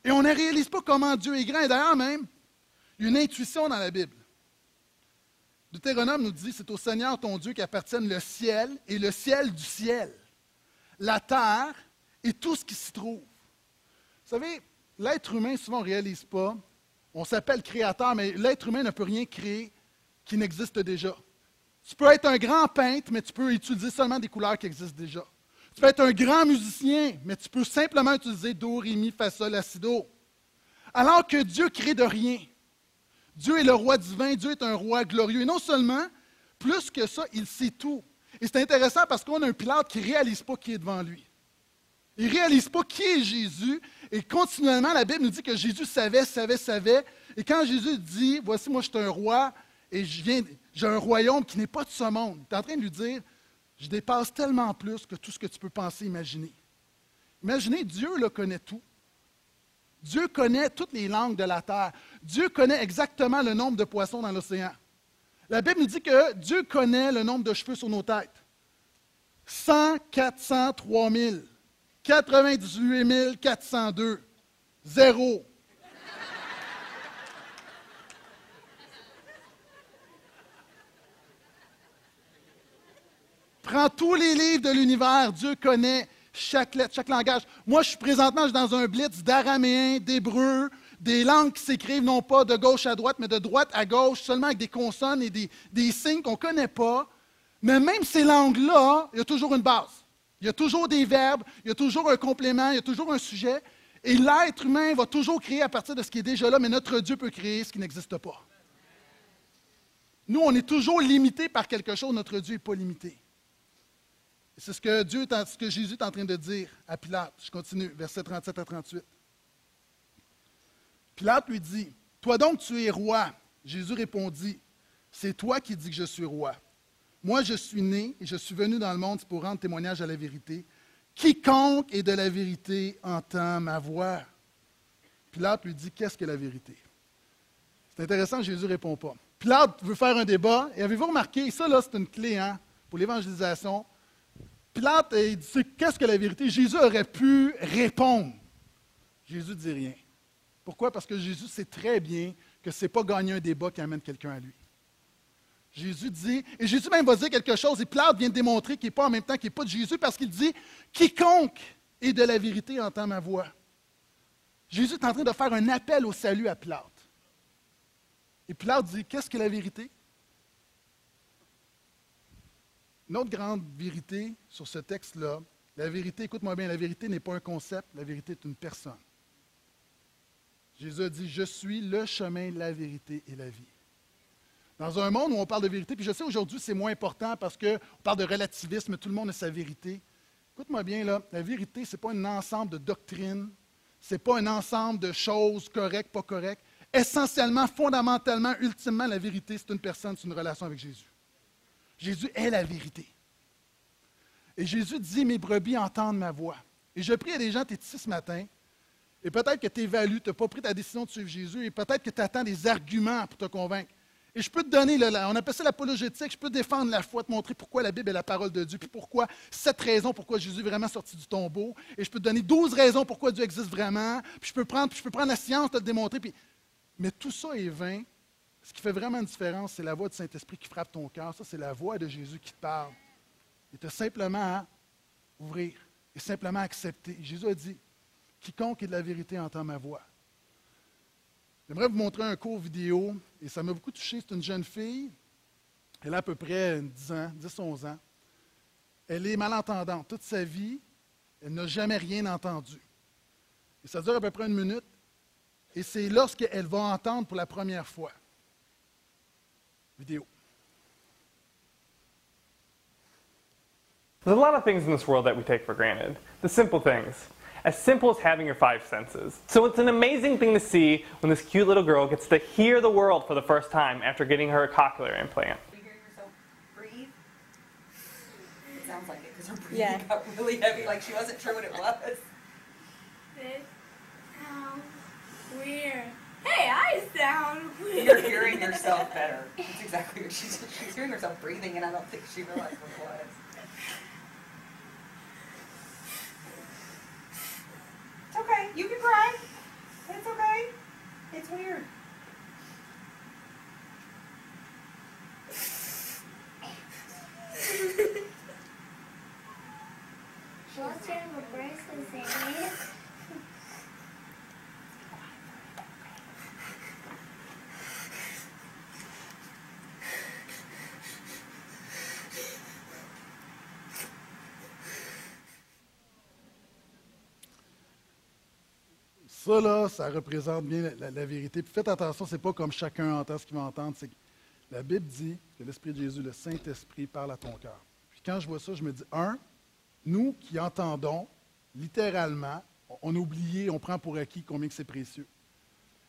Et on ne réalise pas comment Dieu est grand. Et d'ailleurs, même, il y a une intuition dans la Bible. Deutéronome nous dit, c'est au Seigneur ton Dieu qu'appartiennent le ciel et le ciel du ciel, la terre et tout ce qui s'y trouve. Vous savez, l'être humain, souvent, on ne réalise pas. On s'appelle créateur, mais l'être humain ne peut rien créer qui n'existe déjà. Tu peux être un grand peintre, mais tu peux utiliser seulement des couleurs qui existent déjà. Tu peux être un grand musicien, mais tu peux simplement utiliser Do, Ré, Mi, Fa, Sol, La. Alors que Dieu crée de rien. Dieu est le roi divin, Dieu est un roi glorieux. Et non seulement, plus que ça, il sait tout. Et c'est intéressant parce qu'on a un pilote qui ne réalise pas qui est devant lui. Il ne réalise pas qui est Jésus. Et continuellement, la Bible nous dit que Jésus savait, savait, savait. Et quand Jésus dit, voici, moi je suis un roi et j'ai un royaume qui n'est pas de ce monde, il est en train de lui dire, je dépasse tellement plus que tout ce que tu peux penser, imaginer. Imaginez, Dieu le connaît tout. Dieu connaît toutes les langues de la terre. Dieu connaît exactement le nombre de poissons dans l'océan. La Bible nous dit que Dieu connaît le nombre de cheveux sur nos têtes. 100, 400, 3000. 98 402. Zéro. Prends tous les livres de l'univers, Dieu connaît chaque lettre, chaque langage. Moi, je suis présentement je suis dans un blitz d'araméen, d'hébreu, des langues qui s'écrivent non pas de gauche à droite, mais de droite à gauche, seulement avec des consonnes et des, signes qu'on ne connaît pas. Mais même ces langues-là, il y a toujours une base. Il y a toujours des verbes, il y a toujours un complément, il y a toujours un sujet. Et l'être humain va toujours créer à partir de ce qui est déjà là, mais notre Dieu peut créer ce qui n'existe pas. Nous, on est toujours limité par quelque chose, notre Dieu n'est pas limité. C'est ce que, Jésus est en train de dire à Pilate. Je continue, versets 37 à 38. Pilate lui dit, Toi donc tu es roi. Jésus répondit, C'est toi qui dis que je suis roi. Moi je suis né et je suis venu dans le monde pour rendre témoignage à la vérité. Quiconque est de la vérité entend ma voix. Pilate lui dit, Qu'est-ce que la vérité? C'est intéressant, Jésus ne répond pas. Pilate veut faire un débat. Et avez-vous remarqué, ça là, c'est une clé hein, pour l'évangélisation. Pilate il dit Qu'est-ce que la vérité Jésus aurait pu répondre. Jésus dit rien. Pourquoi? Parce que Jésus sait très bien que ce n'est pas gagner un débat qui amène quelqu'un à lui. Jésus dit, et Jésus même va dire quelque chose, et Pilate vient de démontrer qu'il n'est pas en même temps qu'il n'est pas de Jésus, parce qu'il dit Quiconque est de la vérité entend ma voix. Jésus est en train de faire un appel au salut à Pilate. Et Pilate dit Qu'est-ce que la vérité Une autre grande vérité sur ce texte-là, la vérité, écoute-moi bien, la vérité n'est pas un concept, la vérité est une personne. Jésus a dit, je suis le chemin, la vérité et la vie. Dans un monde où on parle de vérité, puis je sais aujourd'hui c'est moins important parce qu'on parle de relativisme, tout le monde a sa vérité. Écoute-moi bien, là, la vérité, ce n'est pas un ensemble de doctrines, ce n'est pas un ensemble de choses correctes, pas correctes. Essentiellement, fondamentalement, ultimement, la vérité, c'est une personne, c'est une relation avec Jésus. Jésus est la vérité. Et Jésus dit, mes brebis entendent ma voix. Et je prie à des gens, tu es ici ce matin, et peut-être que tu évalues, tu n'as pas pris ta décision de suivre Jésus, et peut-être que tu attends des arguments pour te convaincre. Et je peux te donner, on appelle ça l'apologétique, je peux défendre la foi, te montrer pourquoi la Bible est la parole de Dieu, puis pourquoi, cette raison pourquoi Jésus est vraiment sorti du tombeau, et je peux te donner douze raisons pourquoi Dieu existe vraiment, puis je peux prendre, je peux prendre la science, te démontrer, puis... mais tout ça est vain ce qui fait vraiment une différence, c'est la voix du Saint-Esprit qui frappe ton cœur. Ça, c'est la voix de Jésus qui te parle. Il te simplement à ouvrir et simplement accepter. Jésus a dit Quiconque est de la vérité entend ma voix. J'aimerais vous montrer un court vidéo, et ça m'a beaucoup touché. C'est une jeune fille, elle a à peu près 10 ans, 10-11 ans. Elle est malentendante. Toute sa vie, elle n'a jamais rien entendu. Et ça dure à peu près une minute, et c'est lorsqu'elle va entendre pour la première fois vidéo. There's a lot of things in this world that we take for granted. The simple things. As simple as having your five senses. So it's an amazing thing to see when this cute little girl gets to hear the world for the first time after getting her cochlear implant. You hear yourself breathe? It sounds like it because her breathing Yeah. got really heavy, like she wasn't sure what it was. This sounds weird. Hey, I sound weird. You're hearing yourself better. That's exactly what she's she's hearing herself breathing, and I don't think she realized what it was. It's okay. You can cry. It's okay. It's weird. What's your bracelet saying? Ça, là, ça représente bien la, vérité. Puis faites attention, c'est pas comme chacun entend ce qu'il va entendre. La Bible dit que l'Esprit de Jésus, le Saint-Esprit, parle à ton cœur. Puis quand je vois ça, je me dis, un, nous qui entendons, littéralement, on- on a oublié, on prend pour acquis combien que c'est précieux.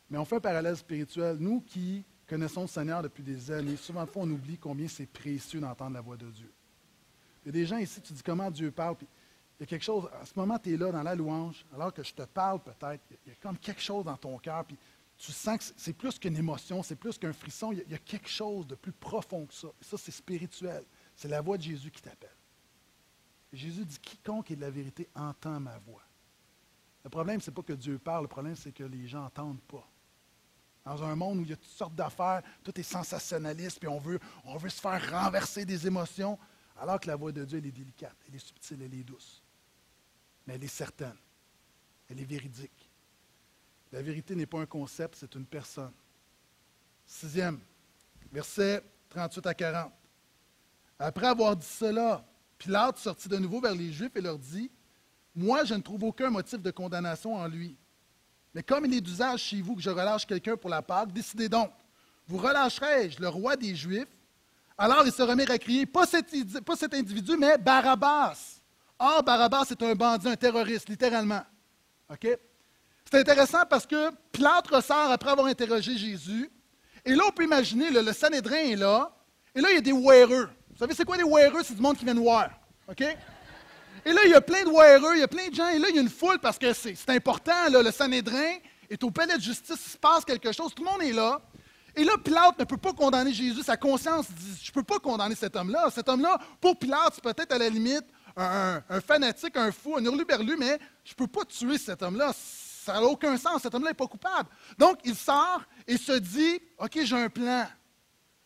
Mais on fait un parallèle spirituel. Nous qui connaissons le Seigneur depuis des années, souvent de fois, on oublie combien c'est précieux d'entendre la voix de Dieu. Il y a des gens ici, tu dis comment Dieu parle, puis il y a quelque chose, à ce moment, tu es là dans la louange, alors que je te parle peut-être, il y a- comme quelque chose dans ton cœur, puis tu sens que c'est- plus qu'une émotion, c'est plus qu'un frisson, il y, a, quelque chose de plus profond que ça. Et ça, c'est spirituel. C'est la voix de Jésus qui t'appelle. Jésus dit, quiconque est de la vérité entend ma voix. Le problème, c'est pas que Dieu parle, le problème, c'est que les gens n'entendent pas. Dans un monde où il y a toutes sortes d'affaires, tout est sensationnaliste, puis on veut, on veut se faire renverser des émotions, alors que la voix de Dieu, elle est délicate, elle est subtile, elle est douce. Mais elle est certaine. Elle est véridique. La vérité n'est pas un concept, c'est une personne. Sixième, verset 38 à 40. Après avoir dit cela, Pilate sortit de nouveau vers les Juifs et leur dit Moi, je ne trouve aucun motif de condamnation en lui. Mais comme il est d'usage chez vous que je relâche quelqu'un pour la Pâque, décidez donc, vous relâcherai-je le roi des Juifs Alors ils se remirent à crier, pas cet, indi- pas cet individu, mais Barabbas. Or, Barabbas est un bandit, un terroriste, littéralement. OK? C'est intéressant parce que Pilate ressort après avoir interrogé Jésus. Et là, on peut imaginer, le Sanhédrin est là. Et là, il y a des wearers. Vous savez, c'est quoi des wearers? C'est du monde qui vient de voir. OK? Et là, il y a plein de wearers, il y a plein de gens. Et là, il y a une foule parce que c'est important. Le Sanhédrin est au palais de justice, il se passe quelque chose. Tout le monde est là. Et là, Pilate ne peut pas condamner Jésus. Sa conscience dit Je ne peux pas condamner cet homme-là. Cet homme-là, pour Pilate, c'est peut-être à la limite un, fanatique, un fou, un hurluberlu, mais je ne peux pas tuer cet homme-là. Ça n'a aucun sens. Cet homme-là n'est pas coupable. Donc, il sort et se dit OK, j'ai un plan.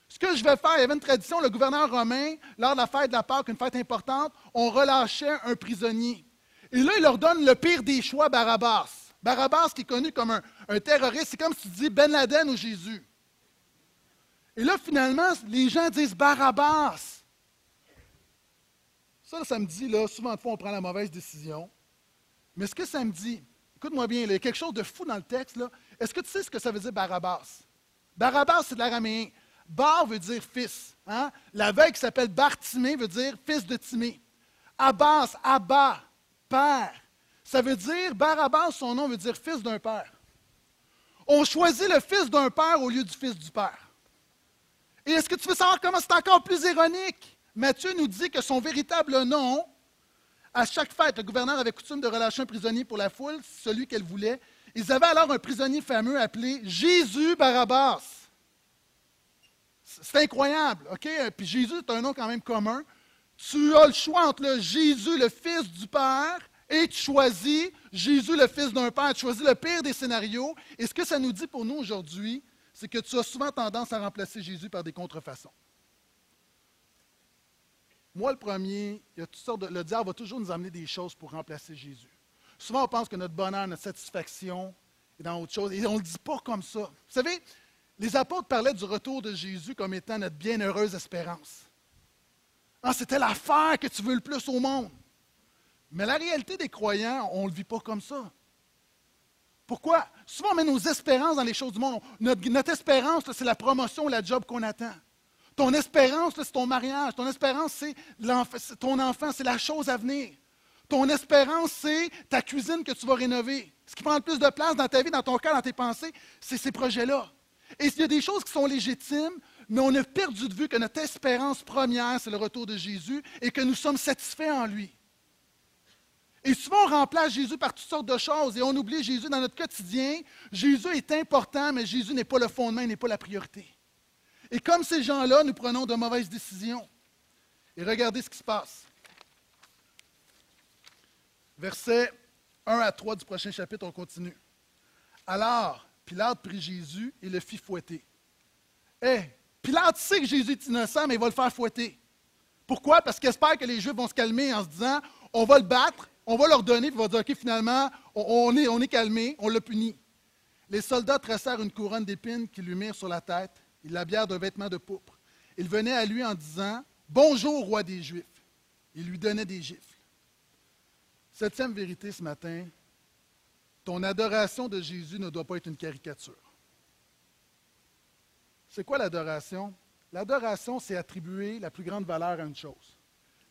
Ce que je vais faire, il y avait une tradition, le gouverneur romain, lors de la fête de la Pâque, une fête importante, on relâchait un prisonnier. Et là, il leur donne le pire des choix, Barabbas. Barabbas, qui est connu comme un, un terroriste, c'est comme si tu dis Ben Laden ou Jésus. Et là, finalement, les gens disent Barabbas. Ça, ça me dit, là, souvent de fois, on prend la mauvaise décision. Mais ce que ça me dit, écoute-moi bien, il y a quelque chose de fou dans le texte. Est-ce que tu sais ce que ça veut dire Barabbas? Barabbas, c'est de l'araméen. Bar veut dire fils. Hein? L'aveugle qui s'appelle Bartimée veut dire fils de Timée. Abbas, Abba, père. Ça veut dire, Barabbas, son nom veut dire fils d'un père. On choisit le fils d'un père au lieu du fils du père. Et est-ce que tu veux savoir comment c'est encore plus ironique? Matthieu nous dit que son véritable nom, à chaque fête, le gouverneur avait coutume de relâcher un prisonnier pour la foule, celui qu'elle voulait. Ils avaient alors un prisonnier fameux appelé Jésus Barabbas. C'est incroyable, OK? Puis Jésus est un nom quand même commun. Tu as le choix entre Jésus, le fils du Père, et tu choisis Jésus, le fils d'un Père. Tu choisis le pire des scénarios. Et ce que ça nous dit pour nous aujourd'hui, c'est que tu as souvent tendance à remplacer Jésus par des contrefaçons. Moi, le premier, il y a toutes sortes le diable va toujours nous amener des choses pour remplacer Jésus. Souvent, on pense que notre bonheur, notre satisfaction est dans autre chose. Et on ne le dit pas comme ça. Vous savez, les apôtres parlaient du retour de Jésus comme étant notre bienheureuse espérance. Ah, c'était l'affaire que tu veux le plus au monde. Mais la réalité des croyants, on ne le vit pas comme ça. Pourquoi? Souvent, on met nos espérances dans les choses du monde. Notre, espérance, c'est la promotion, la job qu'on attend. Ton espérance, c'est ton mariage. Ton espérance, c'est ton enfant, c'est la chose à venir. Ton espérance, c'est ta cuisine que tu vas rénover. Ce qui prend le plus de place dans ta vie, dans ton cœur, dans tes pensées, c'est ces projets-là. Et il y a des choses qui sont légitimes, mais on a perdu de vue que notre espérance première, c'est le retour de Jésus et que nous sommes satisfaits en lui. Et souvent, on remplace Jésus par toutes sortes de choses et on oublie Jésus dans notre quotidien. Jésus est important, mais Jésus n'est pas le fondement, il n'est pas la priorité. Et comme ces gens-là, nous prenons de mauvaises décisions. Et regardez ce qui se passe. Versets 1 à 3 du prochain chapitre, on continue. Alors, Pilate prit Jésus et le fit fouetter. Eh, Pilate sait que Jésus est innocent, mais il va le faire fouetter. Pourquoi? Parce qu'il espère que les Juifs vont se calmer en se disant on va le battre, on va leur donner, puis il va dire OK, finalement, on, on est, on calmé, on l'a puni. Les soldats tressèrent une couronne d'épines qu'ils lui mirent sur la tête. Ils l'habillèrent d'un vêtement de pourpre. Ils venaient à lui en disant Bonjour, roi des Juifs. Ils lui donnaient des gifles. Septième vérité ce matin ton adoration de Jésus ne doit pas être une caricature. C'est quoi l'adoration? L'adoration, c'est attribuer la plus grande valeur à une chose.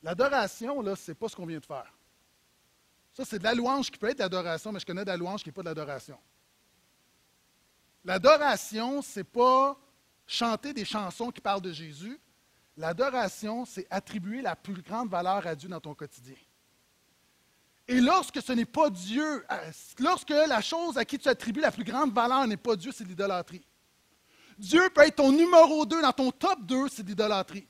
L'adoration, là, c'est pas ce qu'on vient de faire. Ça, c'est de la louange qui peut être de l'adoration, mais je connais de la louange qui n'est pas de l'adoration. L'adoration, c'est pas chanter des chansons qui parlent de Jésus. L'adoration, c'est attribuer la plus grande valeur à Dieu dans ton quotidien. Et lorsque ce n'est pas Dieu, euh, lorsque la chose à qui tu attribues la plus grande valeur n'est pas Dieu, c'est l'idolâtrie. Dieu peut être ton numéro 2 dans ton top 2, c'est l'idolâtrie.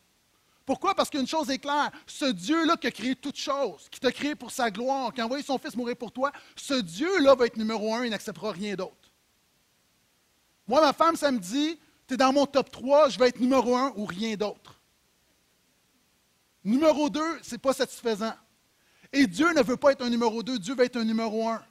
Pourquoi? Parce qu'une chose est claire, ce Dieu-là qui a créé toutes choses, qui t'a créé pour sa gloire, qui a envoyé son Fils mourir pour toi, ce Dieu-là va être numéro un, il n'acceptera rien d'autre. Moi, ma femme, ça me dit, tu es dans mon top 3, je vais être numéro un ou rien d'autre. Numéro 2, ce n'est pas satisfaisant. Et Dieu ne veut pas être un numéro 2, Dieu veut être un numéro 1.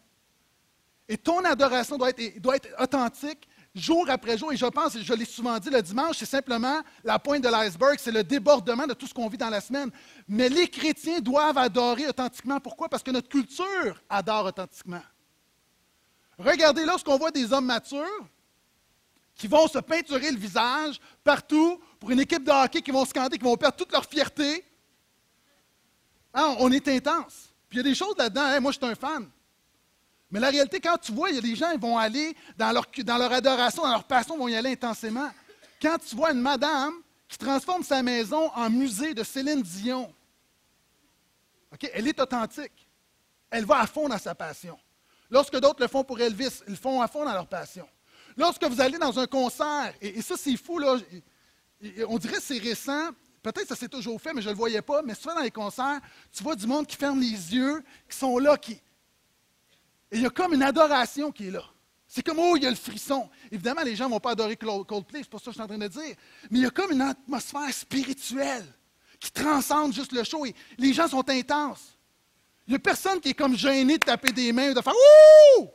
Et ton adoration doit être, doit être authentique jour après jour. Et je pense, je l'ai souvent dit, le dimanche, c'est simplement la pointe de l'iceberg, c'est le débordement de tout ce qu'on vit dans la semaine. Mais les chrétiens doivent adorer authentiquement. Pourquoi? Parce que notre culture adore authentiquement. Regardez lorsqu'on voit des hommes matures qui vont se peinturer le visage partout pour une équipe de hockey qui vont scander, qui vont perdre toute leur fierté. Hein, on est intense. Puis il y a des choses là-dedans, moi je suis un fan. Mais la réalité, quand tu vois, il y a des gens qui vont aller dans leur, adoration, dans leur passion, vont y aller intensément. Quand tu vois une madame qui transforme sa maison en musée de Céline Dion, elle est authentique. Elle va à fond dans sa passion. Lorsque d'autres le font pour Elvis, ils le font à fond dans leur passion. Lorsque vous allez dans un concert, et, ça c'est fou, là, on dirait que c'est récent, peut-être que ça s'est toujours fait, mais je ne le voyais pas, mais souvent dans les concerts, tu vois du monde qui ferme les yeux, qui sont là, qui... Et il y a comme une adoration qui est là. C'est comme, oh, il y a le frisson. Évidemment, les gens ne vont pas adorer Coldplay, c'est pas ça que je suis en train de dire. Mais il y a comme une atmosphère spirituelle qui transcende juste le show. Et les gens sont intenses. Il n'y a personne qui est comme gêné de taper des mains ou de faire Ouh!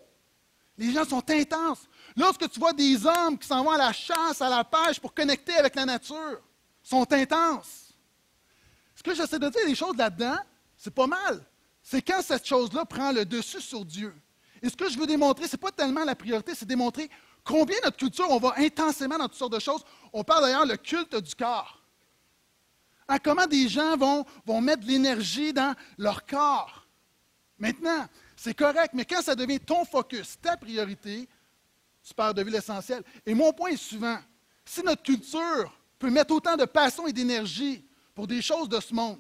Les gens sont intenses. Lorsque tu vois des hommes qui s'en vont à la chasse, à la pêche pour connecter avec la nature, sont intenses. Ce que j'essaie de dire, des choses là-dedans, c'est pas mal. C'est quand cette chose-là prend le dessus sur Dieu. Et ce que je veux démontrer, ce n'est pas tellement la priorité, c'est démontrer combien notre culture, on va intensément dans toutes sortes de choses. On parle d'ailleurs le culte du corps. À comment des gens vont, vont mettre de l'énergie dans leur corps. Maintenant, c'est correct, mais quand ça devient ton focus, ta priorité, tu perds de vue l'essentiel. Et mon point est souvent, si notre culture peut mettre autant de passion et d'énergie pour des choses de ce monde,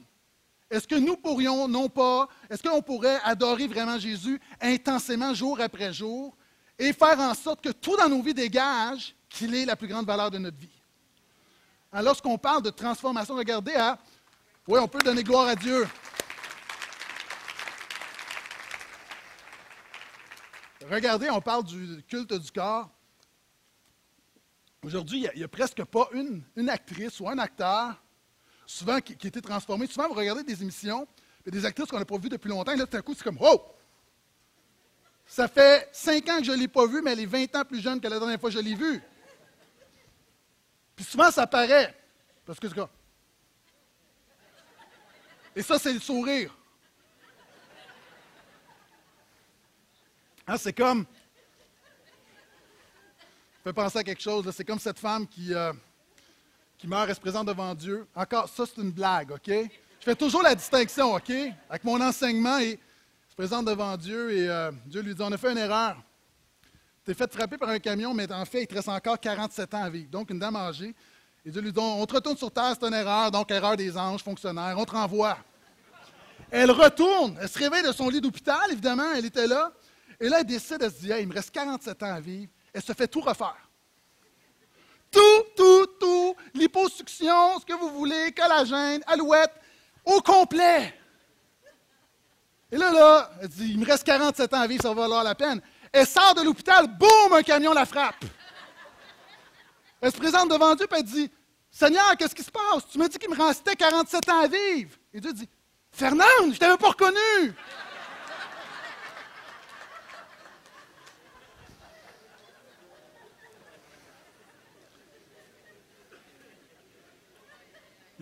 est-ce que nous pourrions, non pas, est-ce qu'on pourrait adorer vraiment Jésus intensément jour après jour et faire en sorte que tout dans nos vies dégage qu'il est la plus grande valeur de notre vie? Lorsqu'on parle de transformation, regardez à, oui, on peut donner gloire à Dieu. Regardez, on parle du culte du corps. Aujourd'hui, il n'y a, presque pas une, actrice ou un acteur, souvent qui, a été transformé. Souvent, vous regardez des émissions, des actrices qu'on n'a pas vues depuis longtemps, et là, tout à coup, c'est comme Oh! Ça fait cinq ans que je ne l'ai pas vue, mais elle est 20 ans plus jeune que la dernière fois que je l'ai vue. Puis souvent, ça paraît. Parce que c'est quoi? Et ça, c'est le sourire. Hein, c'est comme. Ça fait penser à quelque chose. C'est comme cette femme qui, euh, qui meurt et se présente devant Dieu. Encore, ça, c'est une blague, OK? Je fais toujours la distinction, OK? Avec mon enseignement, et se présente devant Dieu et euh, Dieu lui dit On a fait une erreur. Tu es fait frapper par un camion, mais en fait, il te reste encore 47 ans à vivre. Donc, une dame âgée. Et Dieu lui dit On te retourne sur terre, c'est une erreur, donc erreur des anges, fonctionnaires, on te renvoie. Elle retourne, elle se réveille de son lit d'hôpital, évidemment, elle était là. Et là, elle décide, elle se dit, il me reste 47 ans à vivre. Elle se fait tout refaire. Tout, tout, tout, liposuction, ce que vous voulez, collagène, alouette, au complet. Et là, là, elle dit, il me reste 47 ans à vivre, ça va valoir la peine. Elle sort de l'hôpital, boum, un camion la frappe. Elle se présente devant Dieu et elle dit, Seigneur, qu'est-ce qui se passe? Tu m'as dit qu'il me restait 47 ans à vivre. Et Dieu dit, Fernande, je ne t'avais pas reconnu.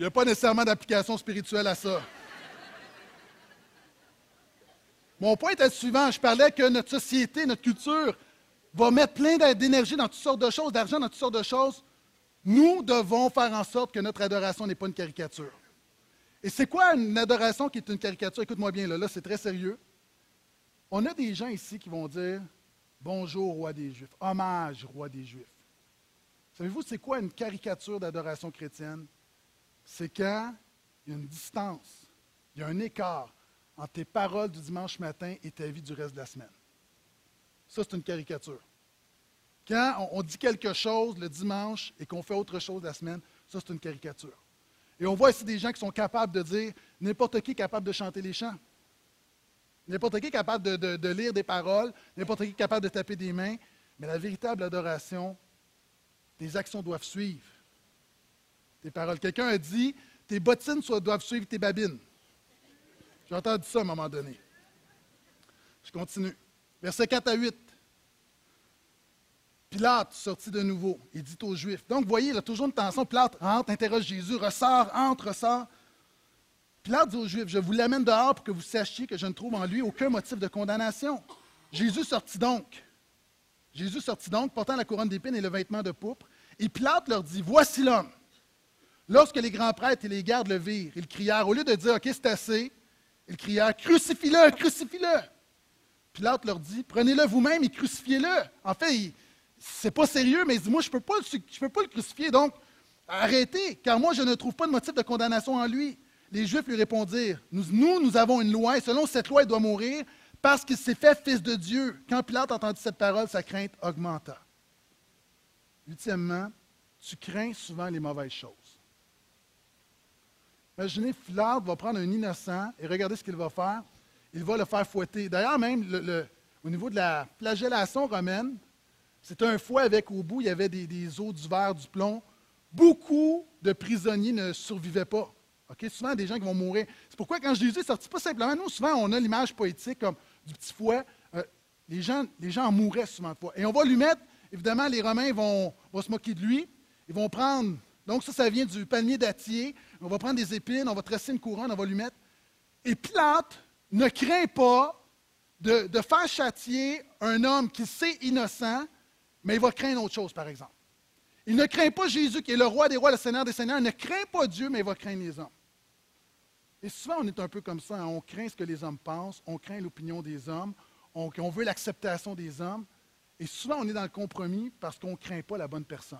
Il n'y a pas nécessairement d'application spirituelle à ça. Mon point le suivant. Je parlais que notre société, notre culture va mettre plein d'énergie dans toutes sortes de choses, d'argent dans toutes sortes de choses. Nous devons faire en sorte que notre adoration n'est pas une caricature. Et c'est quoi une adoration qui est une caricature? Écoute-moi bien, là, là c'est très sérieux. On a des gens ici qui vont dire Bonjour, roi des Juifs, hommage, roi des Juifs. Savez-vous, c'est quoi une caricature d'adoration chrétienne? C'est quand il y a une distance, il y a un écart entre tes paroles du dimanche matin et ta vie du reste de la semaine. Ça, c'est une caricature. Quand on, dit quelque chose le dimanche et qu'on fait autre chose la semaine, ça, c'est une caricature. Et on voit ici des gens qui sont capables de dire n'importe qui est capable de chanter les chants. N'importe qui est capable de, lire des paroles, n'importe qui est capable de taper des mains, mais la véritable adoration, tes actions doivent suivre paroles. Quelqu'un a dit tes bottines doivent suivre tes babines. J'ai entendu ça à un moment donné. Je continue. Verset 4 à 8. Pilate sortit de nouveau et dit aux Juifs. Donc, voyez, il a toujours une tension. Pilate rentre, interroge Jésus, ressort, entre, ressort. Pilate dit aux Juifs Je vous l'amène dehors pour que vous sachiez que je ne trouve en lui aucun motif de condamnation. Jésus sortit donc. Jésus sortit donc, portant la couronne d'épines et le vêtement de pourpre. Et Pilate leur dit Voici l'homme. Lorsque les grands prêtres et les gardes le virent, ils crièrent, au lieu de dire OK, c'est assez, ils crièrent Crucifie-le, crucifie-le. Pilate leur dit Prenez-le vous-même et crucifiez-le. En fait, c'est pas sérieux, mais il dit Moi, je ne peux, pas le- crucifier, donc arrêtez, car moi, je ne trouve pas de motif de condamnation en lui. Les Juifs lui répondirent nous, nous avons une loi, et selon cette loi, il doit mourir parce qu'il s'est fait fils de Dieu. Quand Pilate entendit cette parole, sa crainte augmenta. Huitièmement, tu crains souvent les mauvaises choses. Imaginez, Pilate va prendre un innocent et regardez ce qu'il va faire. Il va le faire fouetter. D'ailleurs, même au niveau de la flagellation romaine, c'était un fouet avec au bout, il y avait des, des os, du verre, du plomb. Beaucoup de prisonniers ne survivaient pas. Souvent, des gens qui vont mourir. C'est pourquoi, quand Jésus est sorti, pas simplement, nous, souvent, on a l'image poétique comme du petit fouet. Euh, les, gens, les gens en mouraient souvent de fois. Et on va lui mettre, évidemment, les Romains vont, vont se moquer de lui. Ils vont prendre, donc ça, ça vient du palmier dattier. On va prendre des épines, on va tresser une couronne, on va lui mettre. Et Pilate ne craint pas de, faire châtier un homme qui sait innocent, mais il va craindre autre chose, par exemple. Il ne craint pas Jésus, qui est le roi des rois, le Seigneur des seigneurs. Il ne craint pas Dieu, mais il va craindre les hommes. Et souvent, on est un peu comme ça. hein. On craint ce que les hommes pensent, on craint l'opinion des hommes, on, on veut l'acceptation des hommes. Et souvent, on est dans le compromis parce qu'on ne craint pas la bonne personne.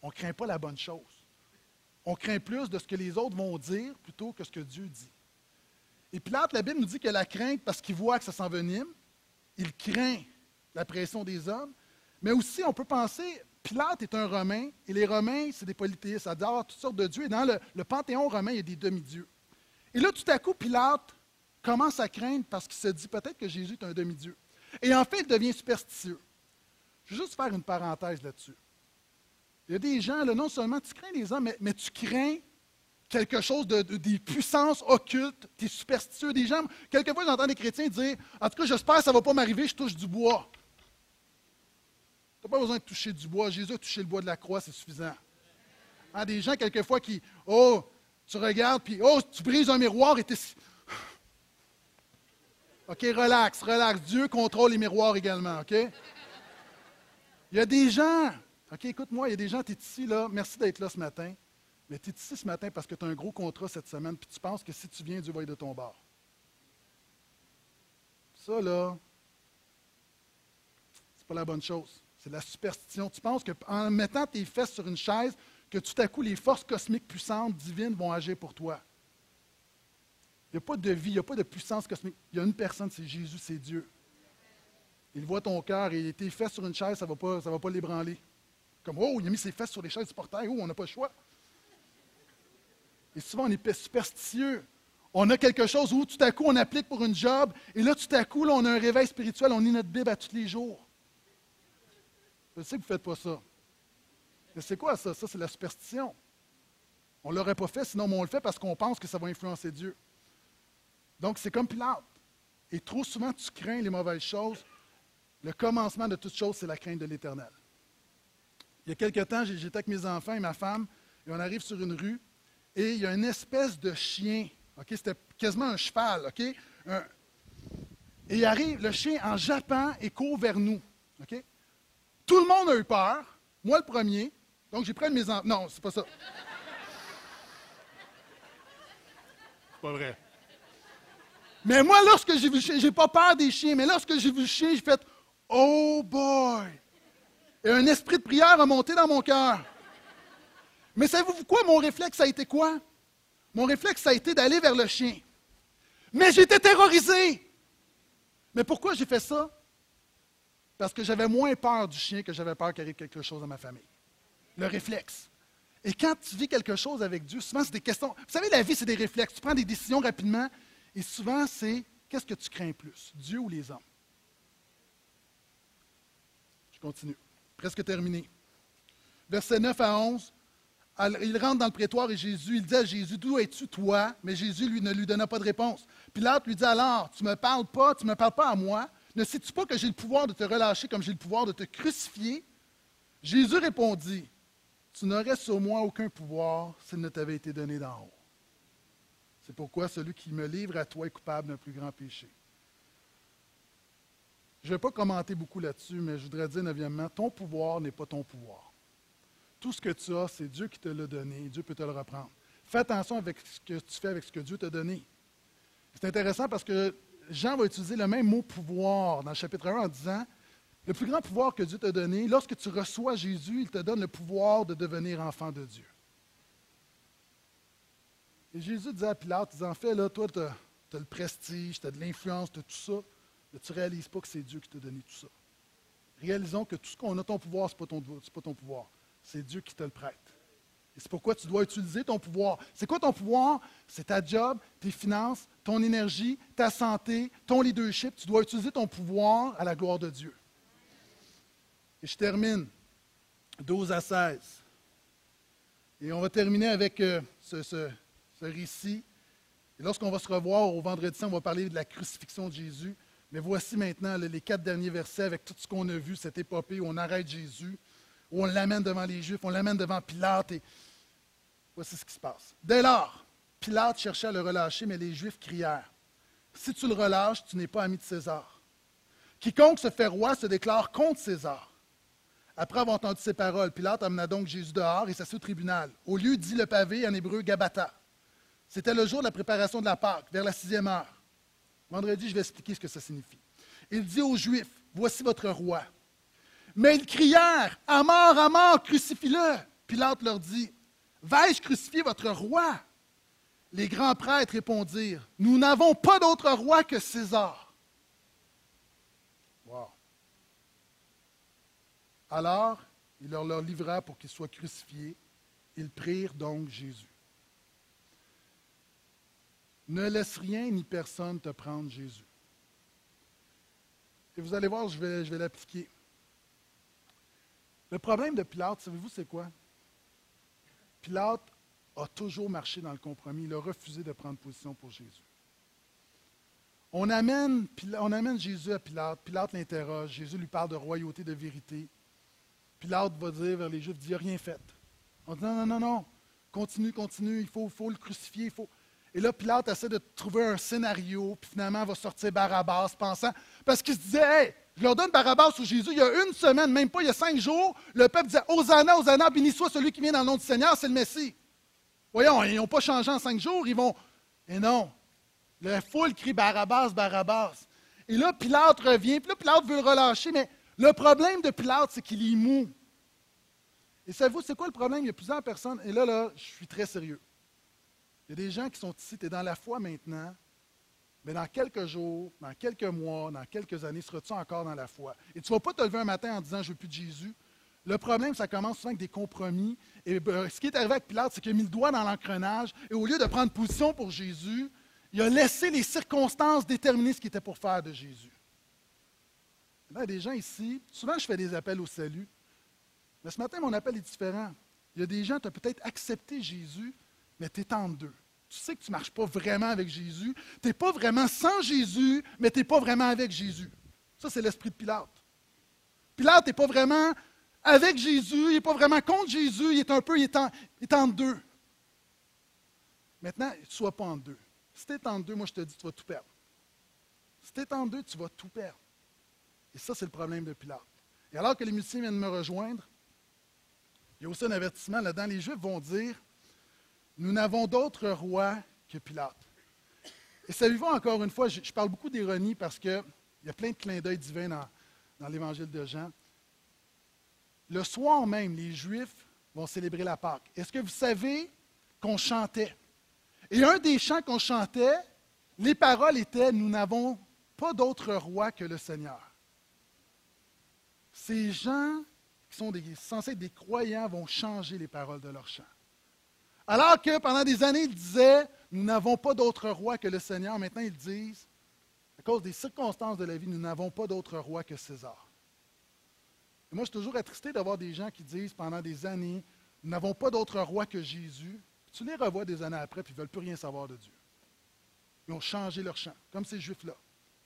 On ne craint pas la bonne chose. On craint plus de ce que les autres vont dire plutôt que ce que Dieu dit. Et Pilate, la Bible nous dit que la crainte, parce qu'il voit que ça s'envenime, il craint la pression des hommes, mais aussi on peut penser, Pilate est un Romain, et les Romains, c'est des polythéistes, ça adore toutes sortes de dieux, et dans le, le panthéon romain, il y a des demi-dieux. Et là, tout à coup, Pilate commence à craindre parce qu'il se dit peut-être que Jésus est un demi-dieu. Et en fait, il devient superstitieux. Je vais juste faire une parenthèse là-dessus. Il y a des gens, là, non seulement tu crains les hommes, mais, tu crains quelque chose de, de- des puissances occultes, tu es superstitieux. Des gens, quelquefois, j'entends des chrétiens dire En tout cas, j'espère que ça ne va pas m'arriver, je touche du bois. Tu n'as pas besoin de toucher du bois. Jésus a touché le bois de la croix, c'est suffisant. Hein, des gens, quelquefois, qui Oh, tu regardes, puis Oh, tu brises un miroir et tu OK, relax, relax. Dieu contrôle les miroirs également, OK? Il y a des gens, OK, écoute-moi, il y a des gens, tu es ici, là, merci d'être là ce matin, mais tu es ici ce matin parce que tu as un gros contrat cette semaine, puis tu penses que si tu viens, Dieu va être de ton bord. Ça, là, c'est pas la bonne chose. C'est de la superstition. Tu penses qu'en mettant tes fesses sur une chaise, que tout à coup, les forces cosmiques puissantes, divines, vont agir pour toi. Il n'y a pas de vie, il n'y a pas de puissance cosmique. Il y a une personne, c'est Jésus, c'est Dieu. Il voit ton cœur et tes fesses sur une chaise, ça ne va pas, va pas l'ébranler. Comme, oh, il a mis ses fesses sur les chaises du portail, oh, on n'a pas le choix. Et souvent, on est superstitieux. On a quelque chose où tout à coup, on applique pour une job, et là, tout à coup, on a un réveil spirituel, on lit notre Bible à tous les jours. Je sais que vous ne faites pas ça. Mais c'est quoi ça? Ça, c'est la superstition. On ne l'aurait pas fait, sinon on le fait parce qu'on pense que ça va influencer Dieu. Donc, c'est comme Pilate. Et trop souvent, tu crains les mauvaises choses. Le commencement de toute chose, c'est la crainte de l'Éternel. Il y a quelque temps, j'étais avec mes enfants et ma femme, et on arrive sur une rue, et il y a une espèce de chien. ok? C'était quasiment un cheval. ok? Un- et il arrive, le chien, en jappant, et court vers nous. ok? Tout le monde a eu peur. Moi, le premier. Donc, j'ai pris mes enfants. Non, c'est pas ça. C'est pas vrai. Mais moi, lorsque j'ai vu le chien, j'ai pas peur des chiens, mais lorsque j'ai vu le chien, j'ai fait Oh boy! Et un esprit de prière a monté dans mon cœur. Mais savez-vous quoi? Mon réflexe a été quoi? Mon réflexe a été d'aller vers le chien. Mais j'étais terrorisé. Mais pourquoi j'ai fait ça? Parce que j'avais moins peur du chien que j'avais peur qu'il arrive quelque chose à ma famille. Le réflexe. Et quand tu vis quelque chose avec Dieu, souvent c'est des questions. Vous savez, la vie, c'est des réflexes. Tu prends des décisions rapidement. Et souvent, c'est qu'est-ce que tu crains plus, Dieu ou les hommes? Je continue. Presque terminé. Versets 9 à 11. Alors, Il rentre dans le prétoire et Jésus, il dit à Jésus, D'où es-tu toi? Mais Jésus lui, ne lui donna pas de réponse. Pilate lui dit alors, Tu ne me parles pas, tu ne me parles pas à moi. Ne sais-tu pas que j'ai le pouvoir de te relâcher comme j'ai le pouvoir de te crucifier? Jésus répondit, Tu n'aurais sur moi aucun pouvoir s'il ne t'avait été donné d'en haut. C'est pourquoi celui qui me livre à toi est coupable d'un plus grand péché. Je ne vais pas commenter beaucoup là-dessus, mais je voudrais dire, neuvièmement, ton pouvoir n'est pas ton pouvoir. Tout ce que tu as, c'est Dieu qui te l'a donné, Dieu peut te le reprendre. Fais attention avec ce que tu fais avec ce que Dieu t'a donné. C'est intéressant parce que Jean va utiliser le même mot pouvoir dans le chapitre 1 en disant Le plus grand pouvoir que Dieu t'a donné, lorsque tu reçois Jésus, il te donne le pouvoir de devenir enfant de Dieu. Et Jésus disait à Pilate, il en fait, là, toi, tu as, le prestige, tu as de l'influence, tu as tout ça, mais tu ne réalises pas que c'est Dieu qui t'a donné tout ça. Réalisons que tout ce qu'on a, ton pouvoir, ce n'est pas, pas, ton pouvoir. C'est Dieu qui te le prête. Et c'est pourquoi tu dois utiliser ton pouvoir. C'est quoi ton pouvoir? C'est ta job, tes finances, ton énergie, ta santé, ton leadership. Tu dois utiliser ton pouvoir à la gloire de Dieu. Et je termine. 12 à 16. Et on va terminer avec euh, ce, récit. Et lorsqu'on va se revoir au vendredi on va parler de la crucifixion de Jésus. Mais voici maintenant les quatre derniers versets avec tout ce qu'on a vu, cette épopée où on arrête Jésus, où on l'amène devant les Juifs, on l'amène devant Pilate. Et voici ce qui se passe. Dès lors, Pilate cherchait à le relâcher, mais les Juifs crièrent Si tu le relâches, tu n'es pas ami de César. Quiconque se fait roi se déclare contre César. Après avoir entendu ces paroles, Pilate amena donc Jésus dehors et s'assit au tribunal. Au lieu dit le pavé en hébreu Gabata. C'était le jour de la préparation de la Pâque, vers la sixième heure. Vendredi, je vais expliquer ce que ça signifie. Il dit aux Juifs Voici votre roi. Mais ils crièrent À mort, à mort, crucifie-le. Pilate leur dit Vais-je crucifier votre roi? Les grands prêtres répondirent Nous n'avons pas d'autre roi que César. Alors, il leur, livra pour qu'il soit crucifié. Ils prirent donc Jésus. Ne laisse rien ni personne te prendre Jésus. Et vous allez voir, je vais, je vais l'appliquer. Le problème de Pilate, savez-vous, c'est quoi? Pilate a toujours marché dans le compromis. Il a refusé de prendre position pour Jésus. On amène, Jésus à Pilate. Pilate l'interroge. Jésus lui parle de royauté, de vérité. Pilate va dire vers les Juifs, il n'a rien fait. On dit non, non, non, non. Continue, continue. Il faut, faut le crucifier. Il faut... Et là, Pilate essaie de trouver un scénario, puis finalement, va sortir Barabbas, pensant. Parce qu'il se disait, hey, je leur donne Barabbas sur Jésus. Il y a une semaine, même pas, il y a cinq jours, le peuple disait Hosanna, Hosanna, béni soit celui qui vient dans le nom du Seigneur, c'est le Messie. Voyons, ils n'ont pas changé en cinq jours, ils vont. Et non. La foule crie Barabbas, Barabbas. Et là, Pilate revient, puis là, Pilate veut le relâcher, mais le problème de Pilate, c'est qu'il est mou. Et savez-vous, c'est quoi le problème? Il y a plusieurs personnes, et là, là, je suis très sérieux. Il y a des gens qui sont ici, tu es dans la foi maintenant, mais dans quelques jours, dans quelques mois, dans quelques années, seras-tu encore dans la foi? Et tu ne vas pas te lever un matin en disant Je veux plus de Jésus. Le problème, ça commence souvent avec des compromis. Et ben, ce qui est arrivé avec Pilate, c'est qu'il a mis le doigt dans l'engrenage et au lieu de prendre position pour Jésus, il a laissé les circonstances déterminer ce qu'il était pour faire de Jésus. Il y a des gens ici, souvent je fais des appels au salut, mais ce matin, mon appel est différent. Il y a des gens, qui ont peut-être accepté Jésus, mais tu es en deux. Tu sais que tu ne marches pas vraiment avec Jésus. Tu n'es pas vraiment sans Jésus, mais tu n'es pas vraiment avec Jésus. Ça, c'est l'esprit de Pilate. Pilate n'est pas vraiment avec Jésus, il n'est pas vraiment contre Jésus, il est un peu, il est en, il est en deux. Maintenant, ne sois pas en deux. Si tu es en deux, moi je te dis, tu vas tout perdre. Si tu es en deux, tu vas tout perdre. Et ça, c'est le problème de Pilate. Et alors que les musiciens viennent me rejoindre, il y a aussi un avertissement là-dedans. Les Juifs vont dire nous n'avons d'autre roi que Pilate. Et savez-vous, encore une fois, je, parle beaucoup d'ironie parce qu'il y a plein de clins d'œil divins dans, l'évangile de Jean. Le soir même, les Juifs vont célébrer la Pâque. Est-ce que vous savez qu'on chantait? Et un des chants qu'on chantait, les paroles étaient Nous n'avons pas d'autre roi que le Seigneur. Ces gens qui sont censés être des croyants vont changer les paroles de leur chant. Alors que pendant des années, ils disaient, nous n'avons pas d'autre roi que le Seigneur. Maintenant, ils disent, à cause des circonstances de la vie, nous n'avons pas d'autre roi que César. Et moi, je suis toujours attristé d'avoir des gens qui disent pendant des années, nous n'avons pas d'autre roi que Jésus. tu les revois des années après, puis ils ne veulent plus rien savoir de Dieu. Ils ont changé leur chant, comme ces Juifs-là.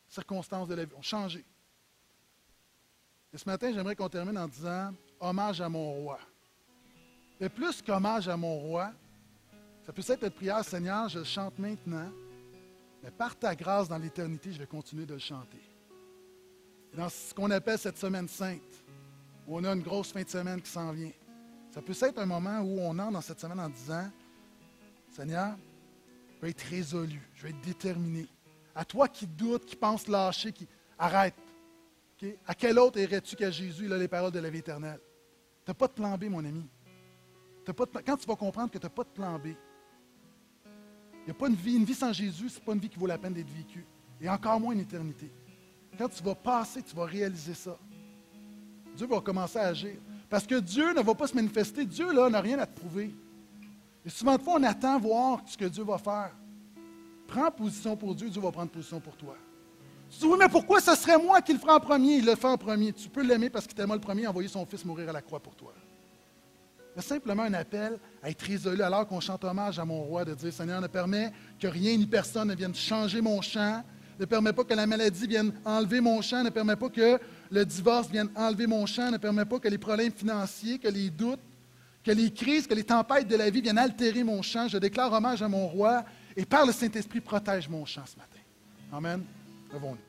Circonstances de la vie ont changé. Et ce matin, j'aimerais qu'on termine en disant hommage à mon roi. Mais plus qu'hommage à mon roi, ça peut être une prière, Seigneur, je le chante maintenant, mais par ta grâce dans l'éternité, je vais continuer de le chanter. Dans ce qu'on appelle cette semaine sainte, où on a une grosse fin de semaine qui s'en vient. Ça peut être un moment où on entre dans cette semaine en disant Seigneur, je vais être résolu, je vais être déterminé. À toi qui doutes, qui pense lâcher, qui arrête. À quel autre irais-tu qu'à Jésus, a les paroles de la vie éternelle? Tu n'as pas de plan B, mon ami. Pas Quand tu vas comprendre que tu n'as pas de plan B, il n'y a pas une vie, une vie sans Jésus, ce n'est pas une vie qui vaut la peine d'être vécue. Et encore moins une éternité. Quand tu vas passer, tu vas réaliser ça. Dieu va commencer à agir. Parce que Dieu ne va pas se manifester. Dieu, là, n'a rien à te prouver. Et souvent de fois, on attend voir ce que Dieu va faire. Prends position pour Dieu, Dieu va prendre position pour toi. Tu dis, oui, mais pourquoi ce serait moi qui le ferai en premier? Il le fait en premier. Tu peux l'aimer parce qu'il t'aima le premier envoyé son fils mourir à la croix pour toi. C'est simplement un appel à être résolu alors qu'on chante hommage à mon roi, de dire Seigneur, ne permet que rien ni personne ne vienne changer mon chant, ne permet pas que la maladie vienne enlever mon chant, ne permet pas que le divorce vienne enlever mon chant, ne permet pas que les problèmes financiers, que les doutes, que les crises, que les tempêtes de la vie viennent altérer mon chant. Je déclare hommage à mon roi et par le Saint-Esprit protège mon chant ce matin. Amen. Levons-nous.